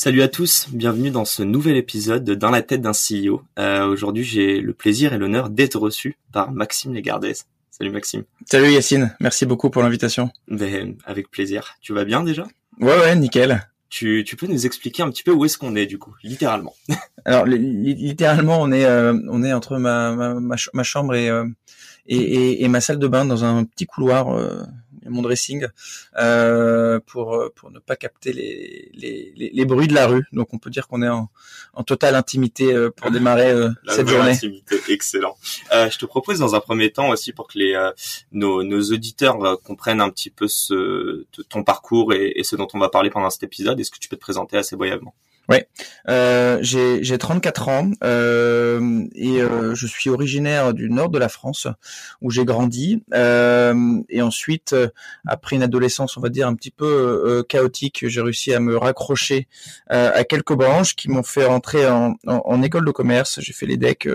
Salut à tous, bienvenue dans ce nouvel épisode de Dans la tête d'un CEO. Euh, Aujourd'hui, j'ai le plaisir et l'honneur d'être reçu par Maxime Legardès. Salut Maxime. Salut Yacine, merci beaucoup pour l'invitation. Ben, avec plaisir. Tu vas bien déjà? Ouais ouais, nickel. Tu, tu peux nous expliquer un petit peu où est-ce qu'on est du coup, littéralement? Alors littéralement, on est euh, on est entre ma ma, ma, chambre et, euh, et, et, et, ma salle de bain dans un petit couloir euh, mon dressing euh, pour pour ne pas capter les, les, les, bruits de la rue. Donc on peut dire qu'on est en, en totale intimité euh, pour démarrer euh, cette journée. Intimité, excellent. Euh, je te propose dans un premier temps aussi pour que les nos, nos auditeurs comprennent un petit peu ce ton parcours et, et ce dont on va parler pendant cet épisode. Est-ce que tu peux te présenter assez brièvement? Ouais, euh, j'ai 34 ans euh, et euh, je suis originaire du nord de la France où j'ai grandi euh, et ensuite euh, après une adolescence on va dire un petit peu euh, chaotique j'ai réussi à me raccrocher à quelques branches qui m'ont fait rentrer en, en, en, école de commerce. J'ai fait les decks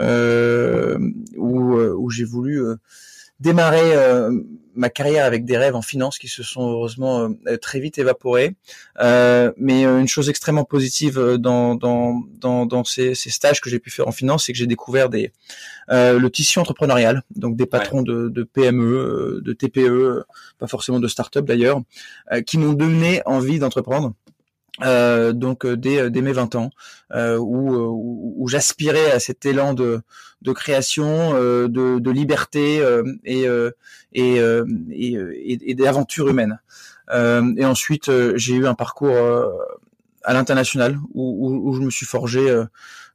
où, où j'ai voulu démarrer euh, ma carrière avec des rêves en finance qui se sont heureusement euh, très vite évaporés. Euh, mais une chose extrêmement positive dans, dans, dans, dans ces, ces, stages que j'ai pu faire en finance, c'est que j'ai découvert des, le tissu entrepreneurial, donc des patrons de, de, PME, de TPE, pas forcément de start-up d'ailleurs, qui m'ont donné envie d'entreprendre. Euh, donc euh, dès, dès, mes 20 ans, euh, où, où, j'aspirais à cet élan de, de création, de, de, liberté et, et, et, et d'aventure humaine. et ensuite, j'ai eu un parcours à l'international où, où, je me suis forgé,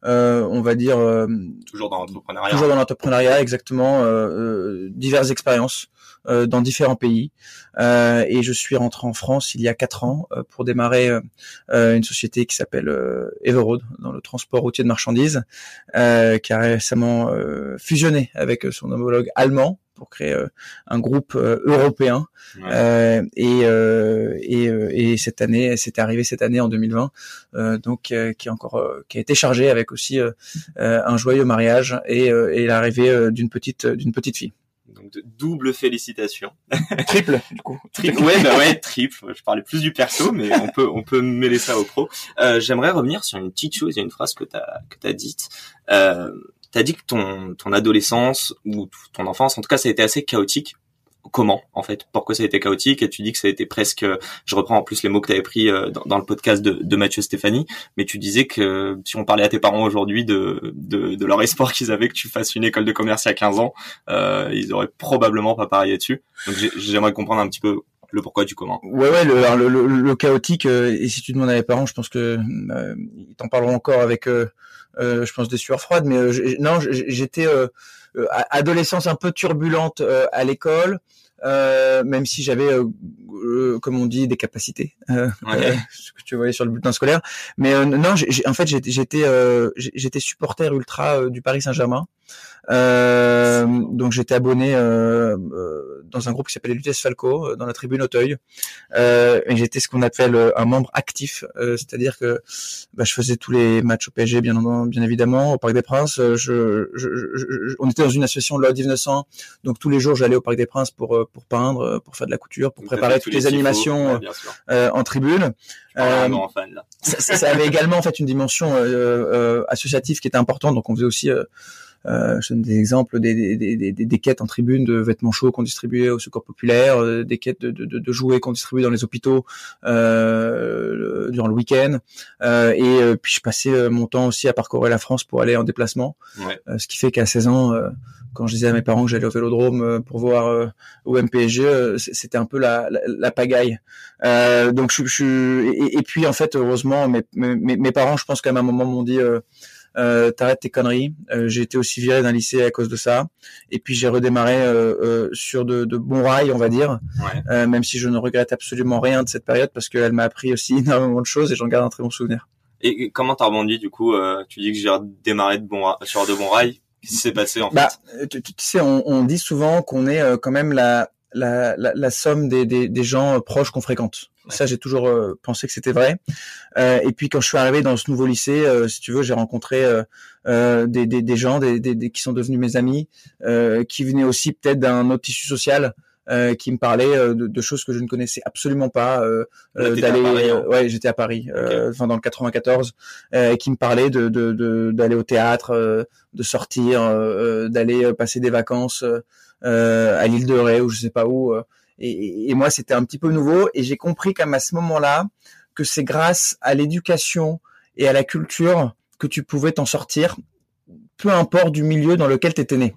on va dire, toujours dans l'entrepreneuriat. Toujours dans l'entrepreneuriat, exactement, diverses expériences. Euh, dans différents pays. Euh, et je suis rentré en France il y a quatre ans euh, pour démarrer une société qui s'appelle Everroad dans le transport routier de marchandises, qui a récemment fusionné avec son homologue allemand pour créer un groupe européen. et, et, et, cette année, c'est arrivé cette année en 2020, donc qui est encore qui a été chargé avec aussi un joyeux mariage et, et l'arrivée d'une petite d'une petite fille double félicitations. Triple, du coup. Triple, ouais, bah ouais, triple. Je parlais plus du perso, mais on peut, on peut mêler ça au pro. Euh, J'aimerais revenir sur une petite chose, il y a une phrase que t'as, que t'as dite. Euh, t'as dit que ton, ton adolescence ou ton enfance, en tout cas, ça a été assez chaotique comment en fait pourquoi ça a été chaotique et tu dis que ça a été presque je reprends en plus les mots que tu avais pris euh, dans, le podcast de, Mathieu Stéphanie mais tu disais que si on parlait à tes parents aujourd'hui de, de, leur espoir qu'ils avaient que tu fasses une école de commerce il y a 15 ans euh, ils auraient probablement pas parié dessus donc j'aimerais comprendre un petit peu le pourquoi du comment. Ouais ouais le, le, le, chaotique euh, et si tu demandes à mes parents je pense que euh, ils t'en parleront encore avec euh, je pense des sueurs froides mais non j'étais adolescence un peu turbulente à l'école euh, même si j'avais, euh, euh, comme on dit, des capacités, euh, ce que tu voyais sur le bulletin scolaire. Mais non, en fait, j'étais, j'étais supporter ultra du Paris Saint-Germain. Euh, donc j'étais abonné euh, euh, dans un groupe qui s'appelait Lutèce Falco, dans la tribune Auteuil. et j'étais ce qu'on appelle un membre actif, c'est-à-dire que bah, je faisais tous les matchs au PSG, bien, bien évidemment, au Parc des Princes. Je, je, je, on était dans une association Lord 1900, donc tous les jours j'allais au Parc des Princes pour pour peindre, pour faire de la couture, pour préparer toutes les, animations en tribune. Euh, ça, ça, avait également en fait une dimension associative qui était importante, donc on faisait aussi euh, je donne des exemples des, des, des, des, quêtes en tribune de vêtements chauds qu'on distribuait au secours populaire, euh, des quêtes de, de, de jouets qu'on distribuait dans les hôpitaux euh, durant le week-end. Euh, et euh, puis je passais mon temps aussi à parcourir la France pour aller en déplacement. Ouais. ce qui fait qu'à 16 ans, quand je disais à mes parents que j'allais au Vélodrome pour voir au MPSG, c'était un peu la, la, la pagaille. donc je, je et, et, puis en fait heureusement mes, mes, mes parents, je pense qu'à un moment m'ont dit euh, t'arrêtes tes conneries. Euh, j'ai été aussi viré d'un lycée à cause de ça. Et puis j'ai redémarré euh, euh, sur de, de, bons rails, on va dire. Ouais. même si je ne regrette absolument rien de cette période parce qu'elle m'a appris aussi énormément de choses et j'en garde un très bon souvenir. Et comment t'as rebondi du coup Tu dis que j'ai redémarré de sur de bons rails. Qu'est-ce qui s'est passé en bah, fait? tu, tu, sais, on, on dit souvent qu'on est quand même la la, la, la somme des, des, des, gens proches qu'on fréquente. Ça, j'ai toujours euh, pensé que c'était vrai. Euh, et puis quand je suis arrivé dans ce nouveau lycée, euh, si tu veux, j'ai rencontré euh, des, des, des, gens des, des, qui sont devenus mes amis, qui venaient aussi peut-être d'un autre tissu social. qui me parlaient de, de, choses que je ne connaissais absolument pas d'aller hein. ouais j'étais à Paris enfin dans le 94 qui me parlaient de d'aller au théâtre de sortir d'aller passer des vacances à l'île de Ré ou je sais pas où et, moi, c'était un petit peu nouveau. Et j'ai compris qu'à ce moment-là, que c'est grâce à l'éducation et à la culture que tu pouvais t'en sortir, peu importe du milieu dans lequel tu étais né.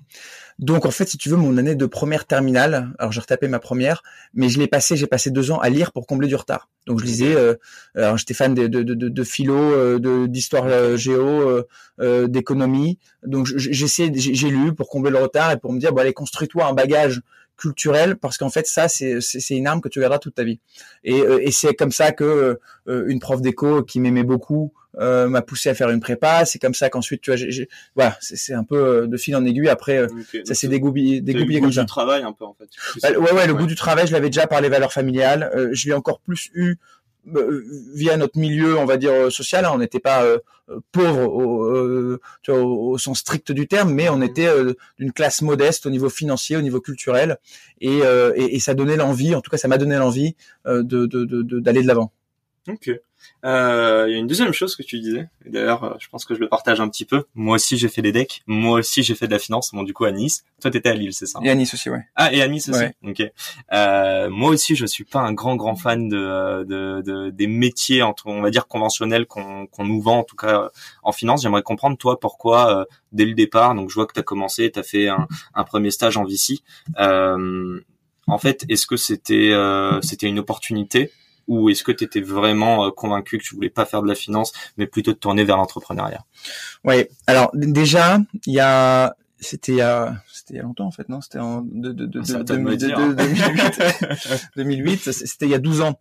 Donc en fait, si tu veux, mon année de première terminale, alors j'ai retapé ma première, mais je l'ai passé, j'ai passé deux ans à lire pour combler du retard. Donc je lisais, euh, alors j'étais fan de, de, de, de philo, euh, d'histoire euh, géo, euh, d'économie. Donc j'essaie, j'ai lu pour combler le retard et pour me dire, bon allez, construis-toi un bagage culturel parce qu'en fait ça c'est c'est une arme que tu garderas toute ta vie. Et, euh, et c'est comme ça que euh, une prof d'éco qui m'aimait beaucoup euh, m'a poussé à faire une prépa. C'est comme ça qu'ensuite tu vois voilà c'est un peu de fil en aiguille. Après ça s'est dégoupillé dégoupillé comme ça. du travail un peu en fait. Bah, ouais ouais le goût du travail je l'avais déjà par les valeurs familiales. Je l'ai encore plus eu euh, via notre milieu, on va dire euh, social, hein, on n'était pas euh, pauvre au, tu vois, au, sens strict du terme, mais on mmh. était d'une classe modeste au niveau financier, au niveau culturel, et, et, et ça donnait l'envie, en tout cas ça m'a donné l'envie de, d'aller de, de, de l'avant. Ok. Euh, il y a une deuxième chose que tu disais. D'ailleurs, euh, je pense que je le partage un petit peu. Moi aussi, j'ai fait des decks. Moi aussi, j'ai fait de la finance. Bon, du coup, à Nice. Toi, t'étais à Lille, c'est ça Et à Nice aussi, ouais. Ah, et à Nice aussi. Ok. Euh, moi aussi, je suis pas un grand, grand fan de, de, de des métiers, on va dire conventionnels qu'on qu'on nous vend, en tout cas en finance. J'aimerais comprendre toi pourquoi dès le départ. Donc, je vois que t'as commencé, t'as fait un, un, premier stage en VC. en fait, est-ce que c'était c'était une opportunité ou est-ce que tu étais vraiment euh, convaincu que tu voulais pas faire de la finance, mais plutôt te tourner vers l'entrepreneuriat? Oui. Alors déjà, il y a, c'était il y a, c'était il y a longtemps en fait, non? C'était en de, de, de, de 2008. 2008, c'était il y a 12 ans.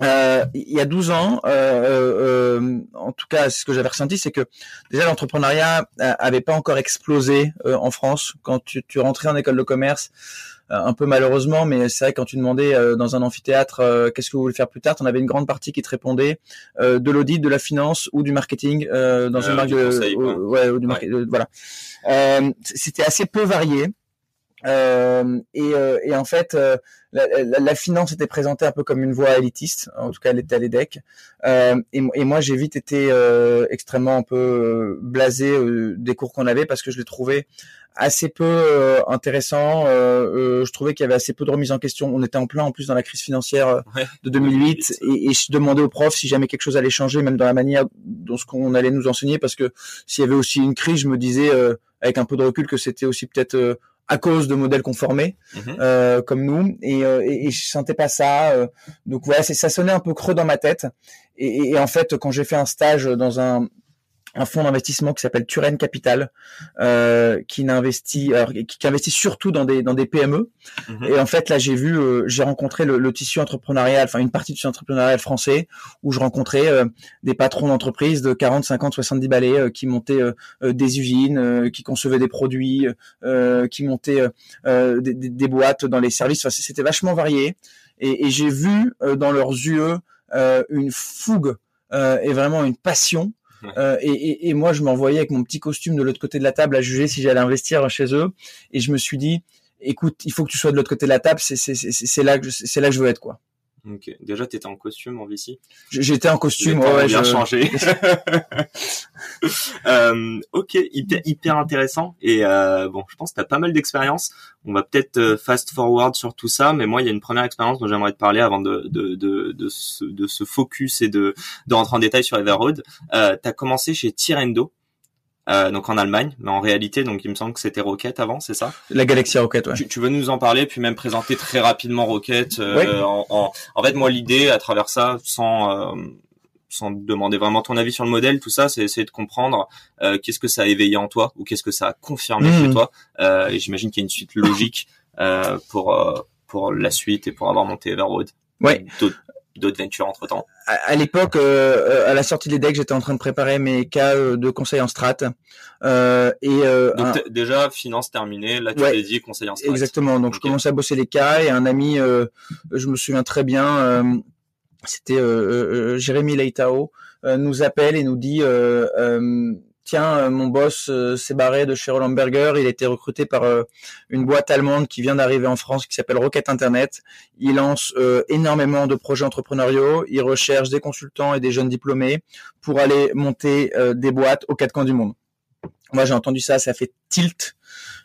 Euh, il y a 12 ans, euh, euh, euh, en tout cas, ce que j'avais ressenti, c'est que déjà l'entrepreneuriat avait pas encore explosé en France. Quand tu, tu rentrais en école de commerce, euh, un peu malheureusement, mais c'est vrai quand tu demandais euh, dans un amphithéâtre euh, qu'est-ce que vous voulez faire plus tard, on avait une grande partie qui te répondait de l'audit, de la finance ou du marketing dans une marque de, ouais, ou du ouais. voilà. C'était assez peu varié. Euh, et, euh, et, en fait, euh, la, la, la, finance était présentée un peu comme une voie élitiste, en tout cas elle était à l'EDEC. Et, et, moi j'ai vite été extrêmement un peu blasé des cours qu'on avait parce que je les trouvais assez peu intéressants. je trouvais qu'il y avait assez peu de remise en question. On était en plein en plus dans la crise financière de 2008 et, et, je demandais aux profs si jamais quelque chose allait changer, même dans la manière dont ce qu'on allait nous enseigner, parce que s'il y avait aussi une crise, je me disais avec un peu de recul que c'était aussi peut-être à cause de modèles conformés mhm. euh, comme nous et, euh, et, et, je sentais pas ça euh. donc voilà ça sonnait un peu creux dans ma tête et, et en fait quand j'ai fait un stage dans un un fonds d'investissement qui s'appelle Turen Capital, euh, qui n'investit, qui, investit surtout dans des dans des PME. Mhm. Et en fait, là, j'ai vu, euh, j'ai rencontré le, le, tissu entrepreneurial, enfin une partie du tissu entrepreneurial français, où je rencontrais euh, des patrons d'entreprises de 40, 50, 70 balais euh, qui montaient des usines, qui concevaient des produits, qui montaient des, des, des, boîtes dans les services. Enfin, c'était vachement varié. Et, et j'ai vu dans leurs yeux une fougue et vraiment une passion euh, et, moi, je m'envoyais avec mon petit costume de l'autre côté de la table à juger si j'allais investir chez eux. Et je me suis dit, écoute, il faut que tu sois de l'autre côté de la table. C'est là que c'est là que je veux être, quoi. Ok. Déjà, t'étais en costume en VC. J'étais en costume. Ouais, bien changé. euh, ok, hyper, hyper intéressant. Et euh, bon, je pense que t'as pas mal d'expérience. On va peut-être euh, fast forward sur tout ça, mais moi, il y a une première expérience dont j'aimerais te parler avant de de de de se, de se focus et de de rentrer en détail sur Everroad. Euh, t'as commencé chez Tirendo. Euh, donc en Allemagne, mais en réalité, donc il me semble que c'était Rocket avant, c'est ça? La Galaxy Rocket, ouais. Tu, tu, veux nous en parler, puis même présenter très rapidement Rocket euh, en, en, en, fait, moi, l'idée à travers ça, sans euh, sans demander vraiment ton avis sur le modèle, tout ça, c'est essayer de comprendre euh, qu'est-ce que ça a éveillé en toi ou qu'est-ce que ça a confirmé chez Mhm. toi. Euh, et j'imagine qu'il y a une suite logique euh, pour euh, pour la suite et pour avoir monté Everroad. Ouais. D'autres ventures entre temps. à, à l'époque, euh, à la sortie des decks, j'étais en train de préparer mes cas euh, de conseil en strat. Euh, et euh, Donc un- déjà finance terminée, là tu Ouais. t'es dit conseiller en strat. Exactement. Donc je commençais à bosser les cas et un ami, euh, je me souviens très bien, euh, c'était euh, euh, euh, Jérémy Leitao, euh, nous appelle et nous dit euh, euh, tiens, euh, mon boss euh, s'est barré de chez Roland Berger, il a été recruté par euh, une boîte allemande qui vient d'arriver en France qui s'appelle Rocket Internet. Il lance euh, énormément de projets entrepreneuriaux, il recherche des consultants et des jeunes diplômés pour aller monter euh, des boîtes aux quatre coins du monde. Moi, j'ai entendu ça, ça fait tilt.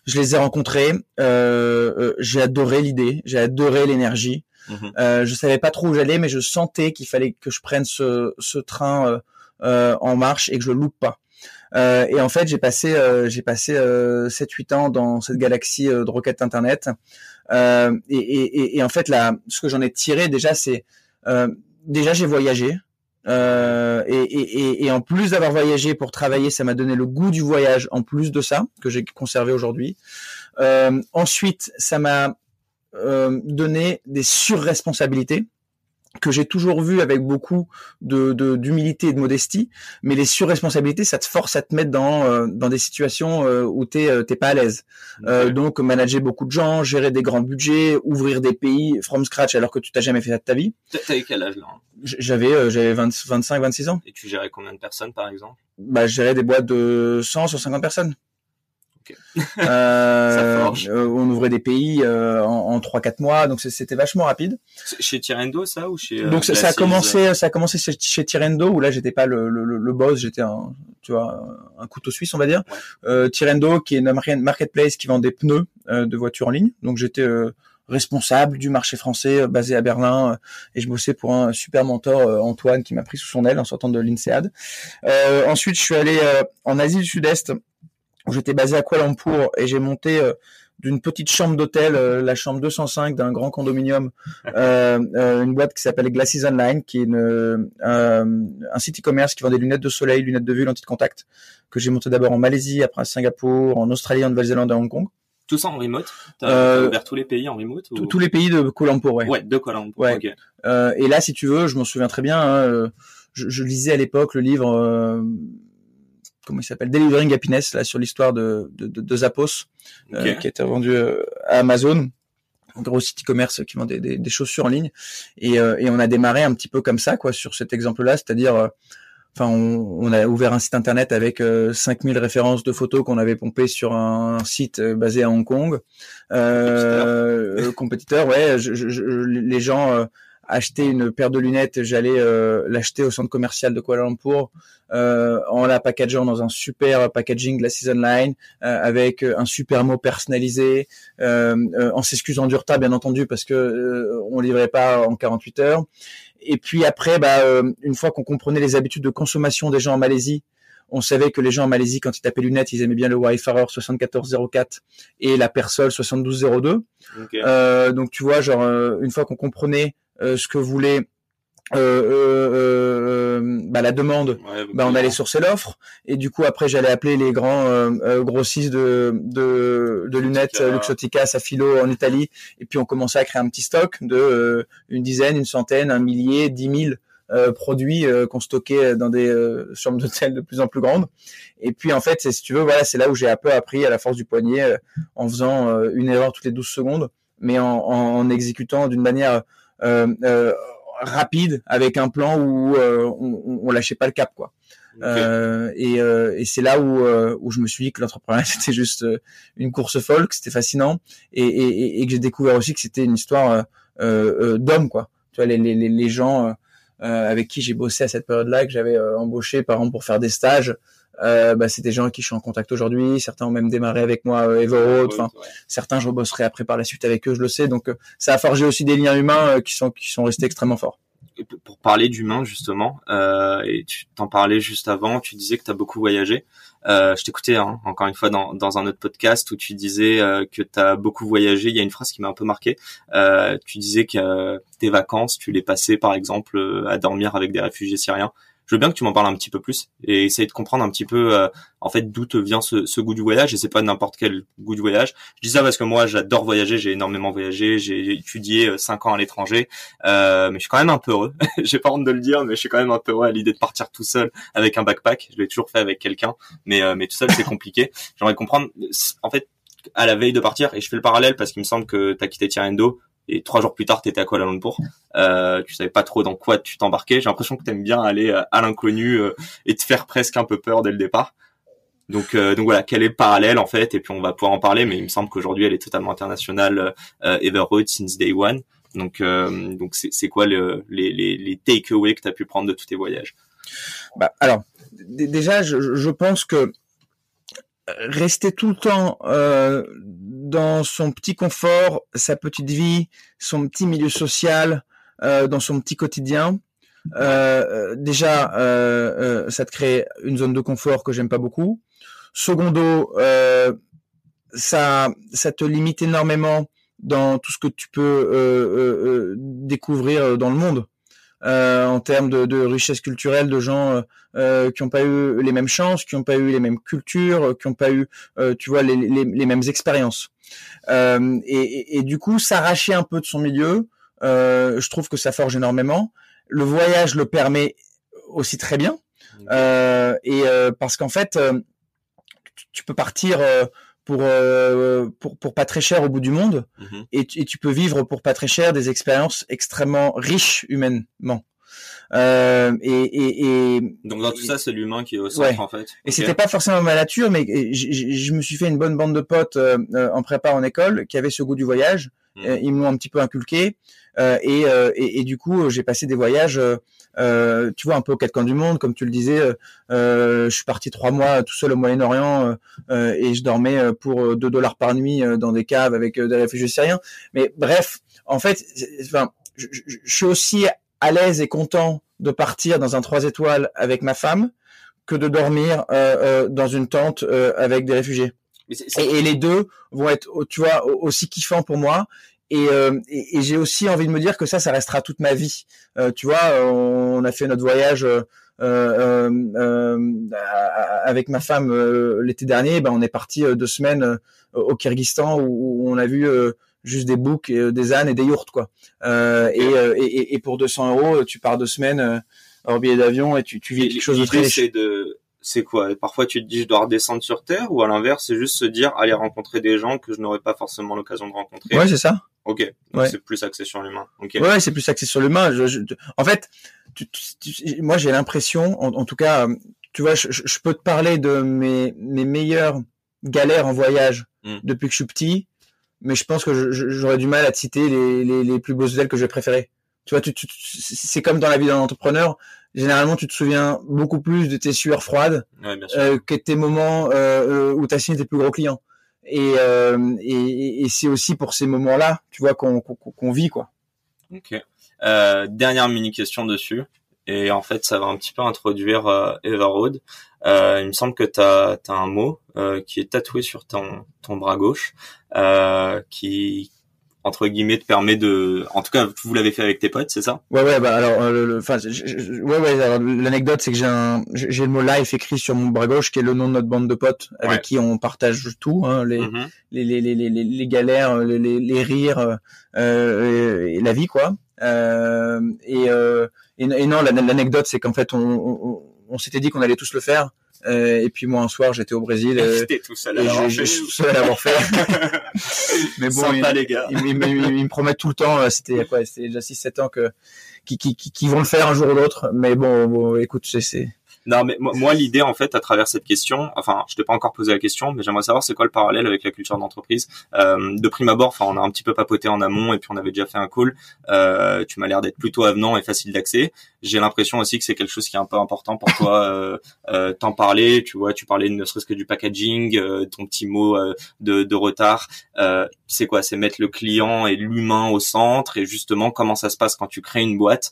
Je les ai rencontrés, euh, j'ai adoré l'idée, j'ai adoré l'énergie. Mhm. Euh, je savais pas trop où j'allais, mais je sentais qu'il fallait que je prenne ce, ce train euh, euh, en marche et que je le loupe pas. Euh, et en fait, j'ai passé, euh, j'ai passé euh, 7-8 ans dans cette galaxie euh, de roquettes Internet. Euh, et, en fait, là, ce que j'en ai tiré déjà, c'est déjà j'ai voyagé. Et, en plus d'avoir voyagé pour travailler, ça m'a donné le goût du voyage. En plus de ça, que j'ai conservé aujourd'hui. Ensuite, ça m'a donné des surresponsabilités que j'ai toujours vu avec beaucoup de de- d'humilité et de modestie, mais les surresponsabilités, ça te force à te mettre dans euh, dans des situations euh, où t'es euh, t'es pas à l'aise. Euh, donc manager beaucoup de gens, gérer des grands budgets, ouvrir des pays from scratch alors que tu t'as jamais fait ça de ta vie. T'avais quel âge là hein? J'avais euh, j'avais 20 25 26 ans. Et tu gérais combien de personnes par exemple? Bah je gérais des boîtes de 100 150 personnes. Euh, euh, on ouvrait des pays euh, en, en 3-4 mois, donc c'était vachement rapide. Chez Tirendo ça ou chez Donc ça, ça a commencé, ça a commencé chez, chez Tirendo où là j'étais pas le, le, le- le boss, j'étais un, tu vois, un couteau suisse on va dire. Ouais. Tirendo qui est une mar- marketplace qui vend des pneus de voitures en ligne. Donc j'étais responsable du marché français basé à Berlin et je bossais pour un super mentor Antoine qui m'a pris sous son aile en sortant de l'INSEAD. Ensuite je suis allé en Asie du Sud-Est où j'étais basé à Kuala Lumpur et j'ai monté euh, d'une petite chambre d'hôtel, euh, la chambre 205 d'un grand condominium, euh, euh, une boîte qui s'appelle Glasses Online, qui est une, euh, un site e-commerce qui vend des lunettes de soleil, lunettes de vue, lentilles de contact, que j'ai monté d'abord en Malaisie, après à Singapour, en Australie, en Nouvelle-Zélande et à Hong Kong. Tout ça en remote? T'as Euh, ouvert tous les pays en remote ou... Tous- les pays de Kuala Lumpur, ouais. Ouais, de Kuala Lumpur. Ouais. ok. Euh, et là, si tu veux, je m'en souviens très bien. hein, je, je lisais à l'époque le livre, euh, comment il s'appelle, Delivering Happiness, là sur l'histoire de, de, de, de Zappos, euh, qui a été vendu euh, à Amazon, un gros site e-commerce qui vend des, des, des chaussures en ligne. Et, euh, et on a démarré un petit peu comme ça, quoi, sur cet exemple-là, c'est-à-dire, euh, enfin, on, on a ouvert un site internet avec euh, 5000 références de photos qu'on avait pompées sur un site euh, basé à Hong Kong. Euh, euh, compétiteur, ouais. Je, je- je- les gens achetaient une paire de lunettes, j'allais euh, l'acheter au centre commercial de Kuala Lumpur euh, en la packageant dans un super packaging de la Season Line euh, avec euh, un super mot personnalisé, euh, euh, en s'excusant du retard bien entendu parce que euh, on livrait pas en 48 heures. Et puis après, bah, euh, une fois qu'on comprenait les habitudes de consommation des gens en Malaisie, on savait que les gens en Malaisie, quand ils tapaient lunettes, ils aimaient bien le Wayfarer 7404 et la Persol 7202. Ok. Euh, donc tu vois, genre euh, une fois qu'on comprenait ce que voulait euh, euh, euh, bah, la demande, Ouais, bah, on allait sourcer l'offre et du coup après j'allais appeler les grands euh, euh, grossistes de, de, de lunettes Luxottica. euh, Luxottica, Safilo en Italie. Et puis on commençait à créer un petit stock de euh, une dizaine, une centaine, un millier, dix mille euh, produits euh, qu'on stockait dans des euh, chambres d'hôtel de plus en plus grandes. Et puis en fait c'est- si tu veux voilà c'est là où j'ai un peu appris à la force du poignet euh, en faisant euh, une erreur toutes les 12 secondes mais en, en, en exécutant d'une manière euh, euh, rapide avec un plan où euh, on, on, lâchait pas le cap quoi. Ok. Euh, et euh, et c'est là où euh, où je me suis dit que l'entrepreneuriat c'était juste euh, une course folle, que c'était fascinant et, et, et- que j'ai découvert aussi que c'était une histoire euh, euh, d'hommes quoi. Tu vois les les, les- gens euh, euh, avec qui j'ai bossé à cette période-là que j'avais euh, embauché par exemple pour faire des stages. Euh, bah, c'est des gens avec qui je suis en contact aujourd'hui. Certains ont même démarré avec moi euh, Everroad. Enfin, Ouais. certains je rebosserai après par la suite avec eux, je le sais. Donc euh, ça a forgé aussi des liens humains euh, qui sont qui sont restés extrêmement forts. Et pour parler d'humain justement, euh, et tu t'en parlais juste avant, tu disais que tu as beaucoup voyagé. Je t'écoutais hein, encore une fois dans, dans un autre podcast où tu disais que tu as beaucoup voyagé. Il y a une phrase qui m'a un peu marqué. Tu disais que tes vacances, tu les passais par exemple à dormir avec des réfugiés syriens. Je veux bien que tu m'en parles un petit peu plus et essayer de comprendre un petit peu euh, en fait d'où te vient ce, ce, goût du voyage et c'est pas n'importe quel goût du voyage. Je dis ça parce que moi j'adore voyager, j'ai énormément voyagé, j'ai étudié euh, cinq ans à l'étranger, euh, mais je suis quand même un peu heureux. j'ai pas honte de le dire, mais je suis quand même un peu heureux à l'idée de partir tout seul avec un backpack. Je l'ai toujours fait avec quelqu'un, mais euh, mais tout seul c'est compliqué. J'aimerais comprendre en fait à la veille de partir et je fais le parallèle parce qu'il me semble que tu as quitté Tirendo et trois jours plus tard t'étais à Kuala Lumpur. Euh, tu savais pas trop dans quoi tu t'embarquais. J'ai l'impression que t'aimes bien aller euh, à l'inconnu euh, et te faire presque un peu peur dès le départ. Donc euh, donc voilà quel est le parallèle en fait? Et puis on va pouvoir en parler mais il me semble qu'aujourd'hui elle est totalement internationale euh, Everroad since day one. Donc donc c'est c'est quoi le, les les, les takeaways que tu as pu prendre de tous tes voyages? Bah alors déjà je, je pense que rester tout le temps euh, dans son petit confort, sa petite vie, son petit milieu social, euh, dans son petit quotidien. Euh, déjà, ça te crée une zone de confort que j'aime pas beaucoup. Secondo, ça, ça te limite énormément dans tout ce que tu peux découvrir dans le monde. Euh, en termes de, de, richesse culturelle, de gens euh, euh, qui n'ont pas eu les mêmes chances, qui n'ont pas eu les mêmes cultures, qui n'ont pas eu, tu vois, les, les, les mêmes expériences. Et, et, et, du coup, s'arracher un peu de son milieu, je trouve que ça forge énormément. Le voyage le permet aussi très bien. et parce qu'en fait, tu peux partir pour, euh, pour, pour pas très cher au bout du monde mhm. et, et, tu peux vivre pour pas très cher des expériences extrêmement riches humainement. Euh, et, et, et, donc dans tout ça, c'est l'humain qui est au centre en fait. Et c'était pas forcément ma nature, mais je me suis fait une bonne bande de potes euh, euh, en prépa en école qui avaient ce goût du voyage. Mhm. ils m'ont un petit peu inculqué et, et, du coup j'ai passé des voyages euh, tu vois, un peu aux quatre coins du monde, comme tu le disais. Euh, euh, je suis parti trois mois tout seul au Moyen-Orient et je dormais pour deux dollars par nuit dans des caves avec des réfugiés syriens. Mais bref, en fait, enfin, je, je, suis aussi à l'aise et content de partir dans un trois étoiles avec ma femme que de dormir euh, dans une tente avec des réfugiés. Et, et, les deux vont être, tu vois, aussi kiffants pour moi. Euh, et, et, j'ai aussi envie de me dire que ça, ça restera toute ma vie. Euh, tu vois, on a fait notre voyage euh, euh avec ma femme l'été dernier. Ben, on est parti deux semaines au Kyrgyzstan où, on a vu juste des boucs, des ânes et des yourtes, quoi. Et, et, et, pour 200 euros, tu pars deux semaines hors billet d'avion et tu, tu vis quelque chose de très c'est quoi? Parfois tu te dis je dois redescendre sur terre ou à l'inverse c'est juste se dire aller rencontrer des gens que je n'aurais pas forcément l'occasion de rencontrer. Ouais c'est ça. Ok. Ouais. C'est plus axé sur l'humain. Ok. Ouais c'est plus axé sur l'humain. en fait, tu, moi j'ai l'impression, en, tout cas, tu vois, je, je, peux te parler de mes, mes meilleures galères en voyage hmm. depuis que je suis petit, mais je pense que j'aurais du mal à te citer les, les, les plus beaux hôtels que j'ai préférés. Tu vois, tu, tu, c'est comme dans la vie d'un entrepreneur généralement tu te souviens beaucoup plus de tes sueurs froides euh, que tes moments euh, euh où tu as signé tes plus gros clients. Et, euh, et, et c'est aussi pour ces moments-là, tu vois, qu'on vit quoi. Ok. Euh, dernière mini question dessus. Et en fait, ça va un petit peu introduire euh, Everroad. Euh, il me semble que tu as, as, un mot qui est tatoué sur ton, ton bras gauche, qui, entre guillemets te permet de en tout cas vous l'avez fait avec tes potes c'est ça? Ouais ouais bah alors euh, enfin ouais ouais l'anecdote c'est que j'ai un j'ai le mot life écrit sur mon bras gauche qui est le nom de notre bande de potes avec qui on partage tout hein, les, mm-hmm. les, les, les, les, les galères les, les, rires euh, et la vie quoi. Euh, et, euh, et, non l'anecdote c'est qu'en fait on, on, on s'était dit qu'on allait tous le faire euh, et puis moi un soir j'étais au Brésil. Euh, tout seul à l'avoir fait. Tout seul à l'avoir fait. Mais bon, Sympa, les gars. Ils, me promettent tout le temps. Euh, c'était quoi C'était déjà 6-7 ans que qui, qui, qui, vont le faire un jour ou l'autre. Mais bon, bon écoute, c'est non, mais moi, l'idée, en fait, à travers cette question, enfin, je t'ai pas encore posé la question, mais j'aimerais savoir c'est quoi le parallèle avec la culture d'entreprise. Euh, de prime abord, enfin, on a un petit peu papoté en amont et puis on avait déjà fait un call. Euh, tu m'as l'air d'être plutôt avenant et facile d'accès. J'ai l'impression aussi que c'est quelque chose qui est un peu important pour toi. Euh, euh, T'en parler, tu vois, tu parlais ne serait-ce que du packaging, euh, ton petit mot euh, de, de, retard. Euh, c'est quoi? C'est mettre le client et l'humain au centre et justement comment ça se passe quand tu crées une boîte,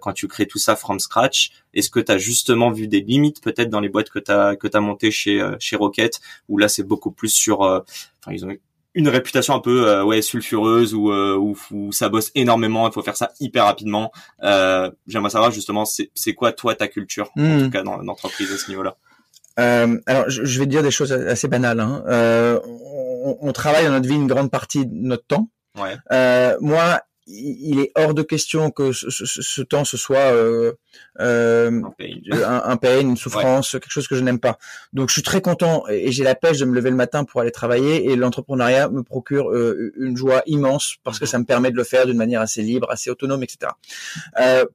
quand tu crées tout ça from scratch? Est-ce que tu as justement vu des limites peut-être dans les boîtes que tu as que tu montées chez euh, chez Rocket où là c'est beaucoup plus sur euh, enfin ils ont une réputation un peu ouais sulfureuse ou où, ça bosse énormément, il faut faire ça hyper rapidement. J'aimerais savoir justement c'est quoi toi ta culture en hmm. tout cas dans l'entreprise à ce niveau-là? alors je, vais te dire des choses assez banales. Hein. On, on, travaille dans notre vie une grande partie de notre temps. Ouais. moi, il est hors de question que ce, temps ce soit euh, euh, un, pain. une souffrance, quelque chose que je n'aime pas. Donc je suis très content et j'ai la pêche de me lever le matin pour aller travailler et l'entrepreneuriat me procure euh, une joie immense parce que mhm. ça me permet de le faire d'une manière assez libre, assez autonome, etc.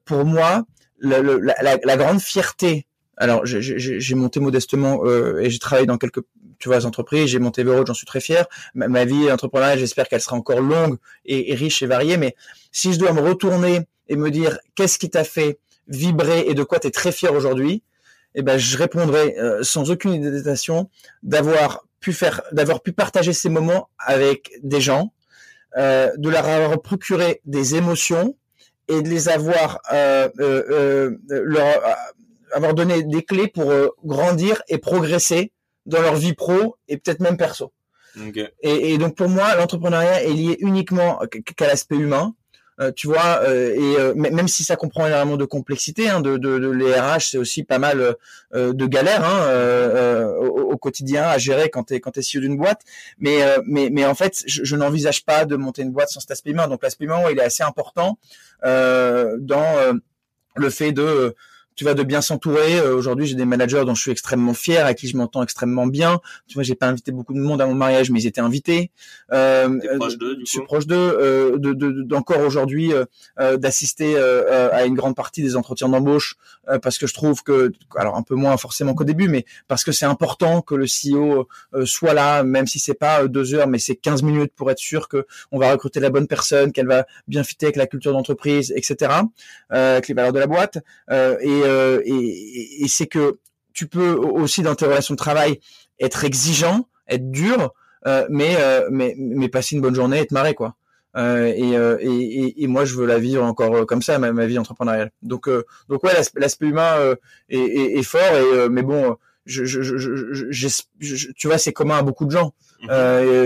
pour moi, la, la, grande fierté alors j'ai monté modestement et j'ai travaillé dans quelques tu vois, entreprises. J'ai monté Vero, j'en suis très fier. Ma, vie entrepreneuriale, j'espère qu'elle sera encore longue et, riche et variée. Mais si je dois me retourner et me dire qu'est-ce qui t'a fait vibrer et de quoi tu très fier aujourd'hui, eh ben, je répondrai euh, sans aucune hésitation d'avoir pu faire, d'avoir pu partager ces moments avec des gens, euh, de leur avoir procuré des émotions et de les avoir euh, euh, euh leur avoir donné des clés pour grandir et progresser dans leur vie pro et peut-être même perso. Et, et, donc pour moi, l'entrepreneuriat est lié uniquement qu'à l'aspect humain. Euh, tu vois, euh, et euh, même si ça comprend énormément de complexité, hein, de, de, de, les RH, c'est aussi pas mal de galères hein, au, quotidien à gérer quand t'es quand t'es CEO d'une boîte. Mais mais mais en fait, je, je n'envisage pas de monter une boîte sans cet aspect humain. Donc l'aspect humain, il est assez important dans le fait de tu vois, de bien s'entourer. Euh, aujourd'hui, j'ai des managers dont je suis extrêmement fier, à qui je m'entends extrêmement bien. Tu vois, j'ai pas invité beaucoup de monde à mon mariage, mais ils étaient invités. Euh, proche d'eux, du Je suis proche d'eux. Euh, de, d'encore aujourd'hui euh, euh d'assister euh, à une grande partie des entretiens d'embauche parce que je trouve que, alors un peu moins forcément qu'au début, mais parce que c'est important que le CEO soit là, même si c'est pas deux heures, mais c'est 15 minutes pour être sûr que on va recruter la bonne personne, qu'elle va bien fitter avec la culture d'entreprise, etc., avec les valeurs de la boîte. et euh, et, et, c'est que tu peux aussi dans tes relations de travail être exigeant, être dur, euh, mais, euh, mais mais passer une bonne journée, être marré quoi. Et, et, et, moi je veux la vivre encore comme ça ma, ma vie entrepreneuriale. Donc donc ouais l'aspect humain est, est, fort et mais bon je, je, je, tu vois c'est commun à beaucoup de gens. Mhm.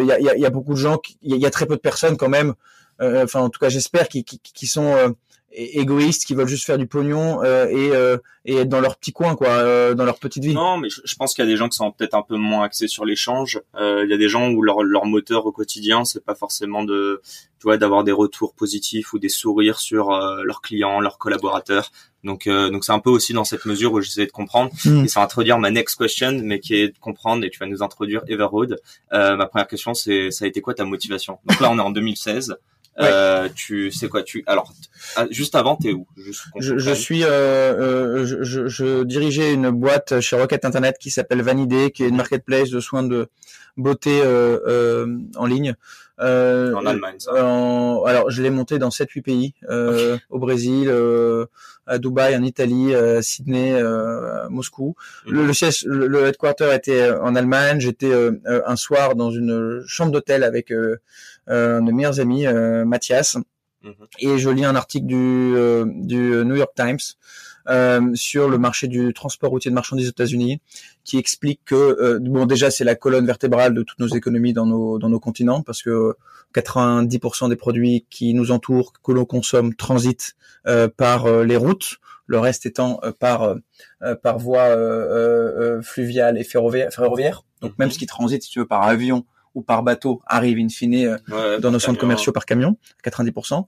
Il y, a, y, a, beaucoup de gens, il y, a très peu de personnes quand même. Enfin en tout cas j'espère qui, qui, qui sont égoïstes qui veulent juste faire du pognon euh, et, euh, et être dans leur petit coin quoi euh, dans leur petite vie. Non mais je, pense qu'il y a des gens qui sont peut-être un peu moins axés sur l'échange. Il y a des gens où leur, leur moteur au quotidien c'est pas forcément de tu vois d'avoir des retours positifs ou des sourires sur leurs clients leurs collaborateurs. Donc donc c'est un peu aussi dans cette mesure où j'essaie de comprendre. Hmm. et ça va introduire ma next question mais qui est de comprendre et tu vas nous introduire Everroad ma première question c'est ça a été quoi ta motivation? Donc là on est en 2016 euh, tu sais quoi tu alors ah, juste avant t'es où? Je, je, suis euh, euh, je, je, je, dirigeais une boîte chez Rocket Internet qui s'appelle Vanidé qui est une marketplace de soins de beauté euh, euh en ligne euh, en Allemagne ça. alors je l'ai monté dans 7 8 pays au Brésil à Dubaï en Italie à Sydney Moscou mhm. le, le, siège le, headquarter était en Allemagne j'étais un soir dans une chambre d'hôtel avec euh, un de mes meilleurs amis, euh, Mathias. Mhm. Et je lis un article du, euh, du New York Times euh, sur le marché du transport routier de marchandises aux États-Unis, qui explique que bon déjà c'est la colonne vertébrale de toutes nos économies dans nos dans nos continents parce que 90% des produits qui nous entourent que l'on consomme transitent par les routes, le reste étant par par voie fluviale et ferroviaire. ferroviaire. Donc même mhm. ce qui transite si tu veux par avion ou par bateau arrive in fine euh, dans nos centres commerciaux par camion, 90%.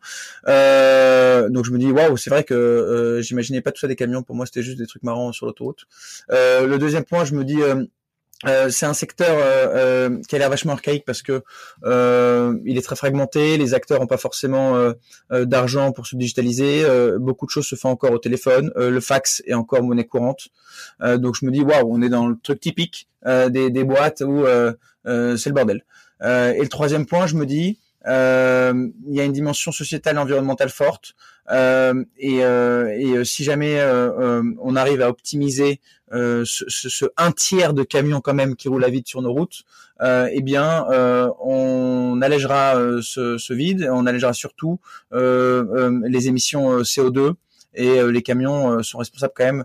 Euh, donc je me dis waouh, c'est vrai que euh, j'imaginais pas tout ça des camions. Pour moi, c'était juste des trucs marrants sur l'autoroute. Euh, le deuxième point, je me dis euh, euh, c'est un secteur euh, qui a l'air vachement archaïque parce que il est très fragmenté, les acteurs n'ont pas forcément d'argent pour se digitaliser, beaucoup de choses se font encore au téléphone, le fax est encore monnaie courante, donc je me dis waouh, on est dans le truc typique des, des, boîtes où c'est le bordel. et le troisième point, je me dis il y a une dimension sociétale et environnementale forte. Euh, et, euh, et, si jamais on arrive à optimiser euh, ce, ce, un tiers de camions quand même qui roulent à vide sur nos routes, euh, eh bien, euh, on allégera ce, ce, vide, on allégera surtout les émissions CO2 et les camions sont responsables quand même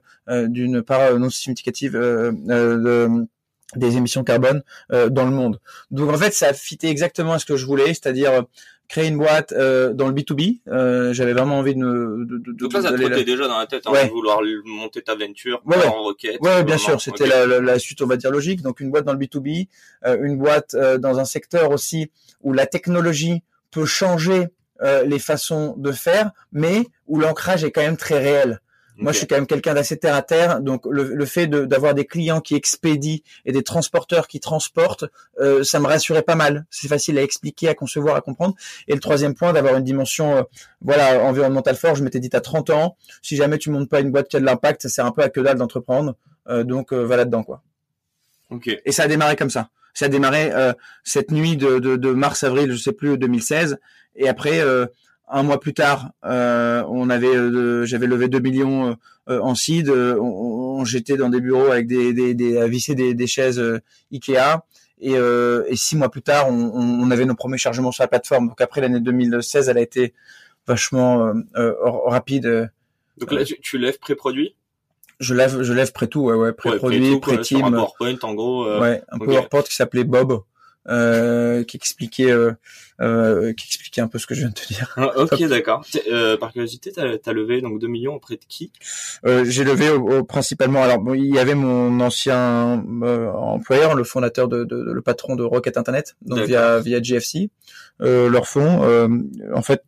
d'une part non significative de des émissions carbone dans le monde. Donc en fait, ça fité exactement à ce que je voulais, c'est-à-dire créer une boîte euh, dans le B2B. Euh, J'avais vraiment envie de me... De, de, Donc là, ça te déjà dans la tête hein, de vouloir monter ta venture ouais, en requête. Ouais, bien sûr. C'était la, la, la, suite, on va dire, logique. Donc une boîte dans le B2B, euh, une boîte euh, dans un secteur aussi où la technologie peut changer euh, les façons de faire, mais où l'ancrage est quand même très réel. Moi, je suis quand même quelqu'un d'assez terre à terre, donc le, le fait d'avoir des clients qui expédient et des transporteurs qui transportent, euh, ça me rassurait pas mal. C'est facile à expliquer, à concevoir, à comprendre. Et le troisième point, d'avoir une dimension, euh, voilà, environnementale forte. Je m'étais dit à 30 ans, si jamais tu montes pas une boîte qui a de l'impact, ça sert un peu à que dalle d'entreprendre. Euh, donc euh, va là-dedans, quoi. Okay. Et ça a démarré comme ça. Ça a démarré euh, cette nuit de, de, de mars-avril, je sais plus, 2016. Et après un mois plus tard, euh, on avait, euh, j'avais levé 2 millions euh, en seed. On, j'étais dans des bureaux avec des, des, des à visser des, des chaises Ikea. Et, et, six mois plus tard, on, on, avait nos premiers chargements sur la plateforme. Donc après l'année 2016, elle a été vachement rapide. Donc là, tu, tu lèves pré-produit? Je lève, je lève près tout, ouais, ouais, pré-produit, pré-team. Un PowerPoint, en gros. ouais, un PowerPoint qui s'appelait Bob. Euh, qui expliquait euh, euh, qui expliquait un peu ce que je viens de te dire. Ah, ok, d'accord. Euh, par curiosité, t'as as levé donc 2 millions auprès de qui? Euh, J'ai levé au, principalement. Alors, bon, il y avait mon ancien employeur, le fondateur de, de, le patron de Rocket Internet, donc via via GFC, leur fonds. en fait,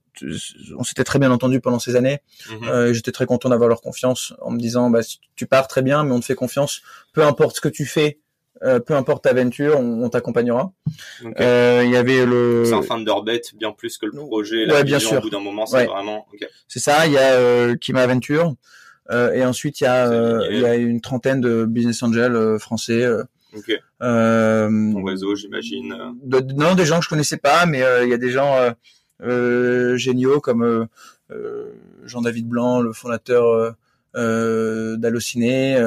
on s'était très bien entendu pendant ces années. Mhm. J'étais très content d'avoir leur confiance en me disant, bah, tu pars très bien, mais on te fait confiance. Peu importe ce que tu fais, euh, peu importe ta aventure, on, t'accompagnera. Euh, il y avait le. C'est un fin d'orbit bien plus que le projet. La ouais, bien sûr. Au bout d'un moment, c'est vraiment. C'est ça. Il y a euh, Kima Aventure euh, et ensuite il y a euh, il y a une trentaine de business angels français. Ok. Ton réseau, j'imagine. non, des gens que je connaissais pas, mais il y a des gens géniaux comme Jean-David Blanc, le fondateur d'Allociné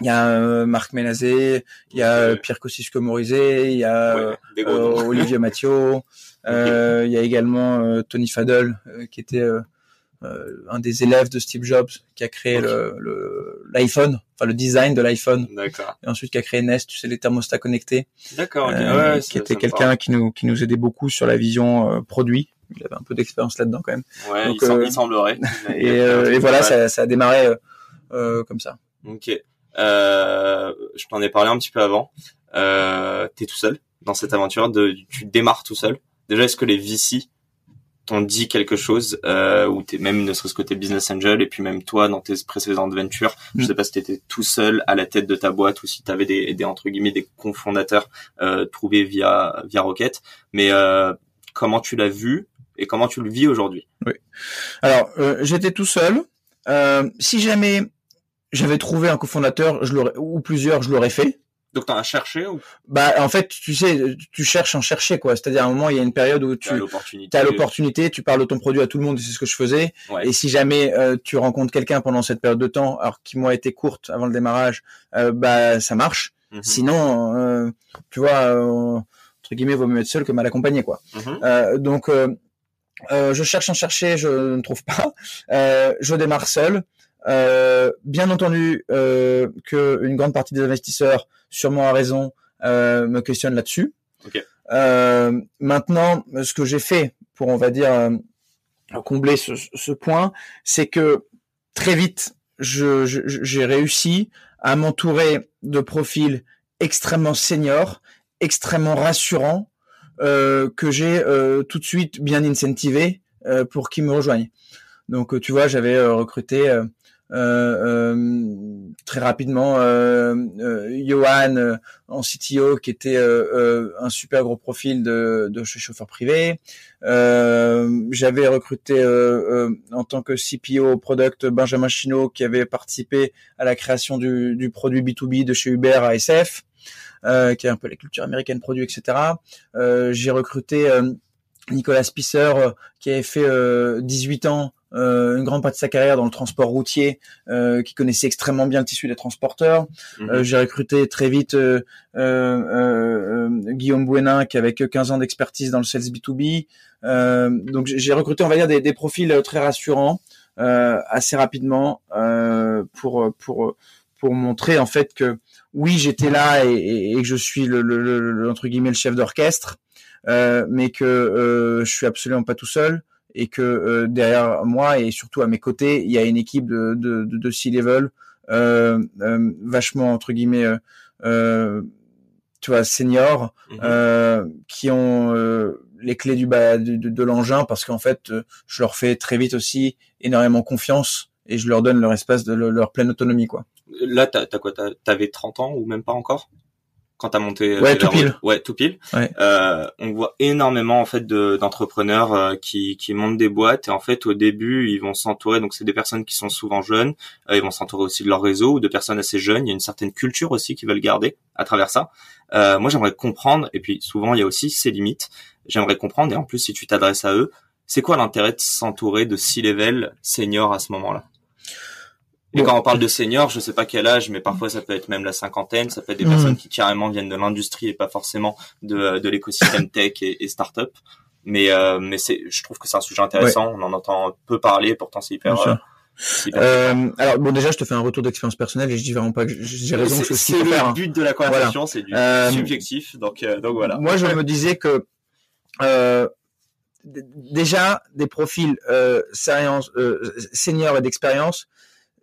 il y a euh, Marc Ménazé, il y a Pierre Kosciusko-Morizet, il y a euh, Olivier Mathieu, euh, il y a également Tony Fadel qui était un des élèves de Steve Jobs qui a créé le l'iPhone, enfin le design de l'iPhone. D'accord. Et ensuite qui a créé Nest, tu sais les thermostats connectés. D'accord. ouais, qui était quelqu'un qui nous qui nous aidait beaucoup sur la vision produit. Il avait un peu d'expérience là-dedans quand même. Ouais, Donc, il, semblerait. et, et voilà, ça, ça a démarré comme ça. Ok. Euh, je t'en ai parlé un petit peu avant. Euh, T'es tout seul dans cette aventure. De, tu démarres tout seul. Déjà, est-ce que les VC t'ont dit quelque chose euh, ou t'es même ne serait-ce que tes business angel et puis même toi dans tes précédentes ventures je mm. sais pas si t'étais tout seul à la tête de ta boîte ou si t'avais des, des entre guillemets des cofondateurs euh, trouvés via via Rocket mais euh, comment tu l'as vu et comment tu le vis aujourd'hui? Oui alors euh, j'étais tout seul euh, si jamais j'avais trouvé un cofondateur, je l'aurais ou plusieurs, je l'aurais fait. Donc t'en as cherché ou? Bah en fait, tu sais, tu cherches en chercher quoi. C'est-à-dire à un moment, il y a une période où tu as l'opportunité, tu parles de ton produit à tout le monde, c'est ce que je faisais. Et si jamais euh, tu rencontres quelqu'un pendant cette période de temps, alors qui moi été courte avant le démarrage, euh, bah ça marche. Mhm. Sinon, euh, tu vois, entre guillemets, vaut mieux être seul que mal accompagné quoi. Mhm. donc je cherche en chercher, je ne trouve pas. je démarre seul. Euh, bien entendu euh, qu'une grande partie des investisseurs, sûrement à raison, euh, me questionnent là-dessus. Okay. Euh, maintenant, ce que j'ai fait pour, on va dire, euh, combler ce, ce point, c'est que très vite, j'ai je, réussi à m'entourer de profils extrêmement seniors, extrêmement rassurants, euh, que j'ai tout de suite bien incentivé pour qu'ils me rejoignent. Donc, tu vois, j'avais recruté euh, euh, très rapidement euh, Johan en CTO qui était un super gros profil de, de chauffeur privé. J'avais recruté en tant que CPO product Benjamin Chino qui avait participé à la création du, du produit B2B de chez Uber à SF. Euh, qui est un peu la culture américaine produit, etc. Euh, j'ai recruté Nicolas Spisser, qui avait fait 18 ans euh, une grande partie de sa carrière dans le transport routier, euh, qui connaissait extrêmement bien le tissu des transporteurs. Mhm. Euh, j'ai recruté très vite Guillaume Bouenin, qui avait que 15 ans d'expertise dans le sales B2B. donc j'ai recruté, on va dire, des, des profils très rassurants assez rapidement pour pour pour montrer en fait que oui, j'étais là et, que je suis le, le, entre guillemets le chef d'orchestre, euh, mais que euh, je suis absolument pas tout seul et que euh, derrière moi et surtout à mes côtés, il y a une équipe de de, de, de C-level euh, euh, vachement entre guillemets tu vois seniors mhm. qui ont les clés du bas de, de l'engin parce qu'en fait je leur fais très vite aussi énormément confiance et je leur donne leur espace de leur pleine autonomie quoi. Là t'as as quoi t'avais 30 ans ou même pas encore? Quand t'as monté euh, ouais tout pile ouais tout pile euh, on voit énormément en fait d'entrepreneurs euh, qui qui montent des boîtes. Et en fait au début ils vont s'entourer. Donc c'est des personnes qui sont souvent jeunes. Euh, ils vont s'entourer aussi de leur réseau ou de personnes assez jeunes. Il y a une certaine culture aussi qu'ils veulent garder à travers ça. Moi j'aimerais comprendre et puis souvent il y a aussi ses limites. J'aimerais comprendre et en plus si tu t'adresses à eux c'est quoi l'intérêt de s'entourer de six level seniors à ce moment-là? Et quand on parle de seniors, je sais pas quel âge, mais parfois ça peut être même la cinquantaine, ça peut être des personnes mhm. qui carrément viennent de l'industrie et pas forcément de, de l'écosystème tech et, et start-up. Mais, euh, mais c'est, je trouve que c'est un sujet intéressant. On en entend peu parler, pourtant c'est hyper. Euh, euh, alors bon déjà je te fais un retour d'expérience personnelle et je dis vraiment pas que j'ai raison c'est le hein. but de la conversation c'est du euh, subjectif donc euh, donc voilà moi je me disais que euh, déjà des profils euh, seniors et d'expérience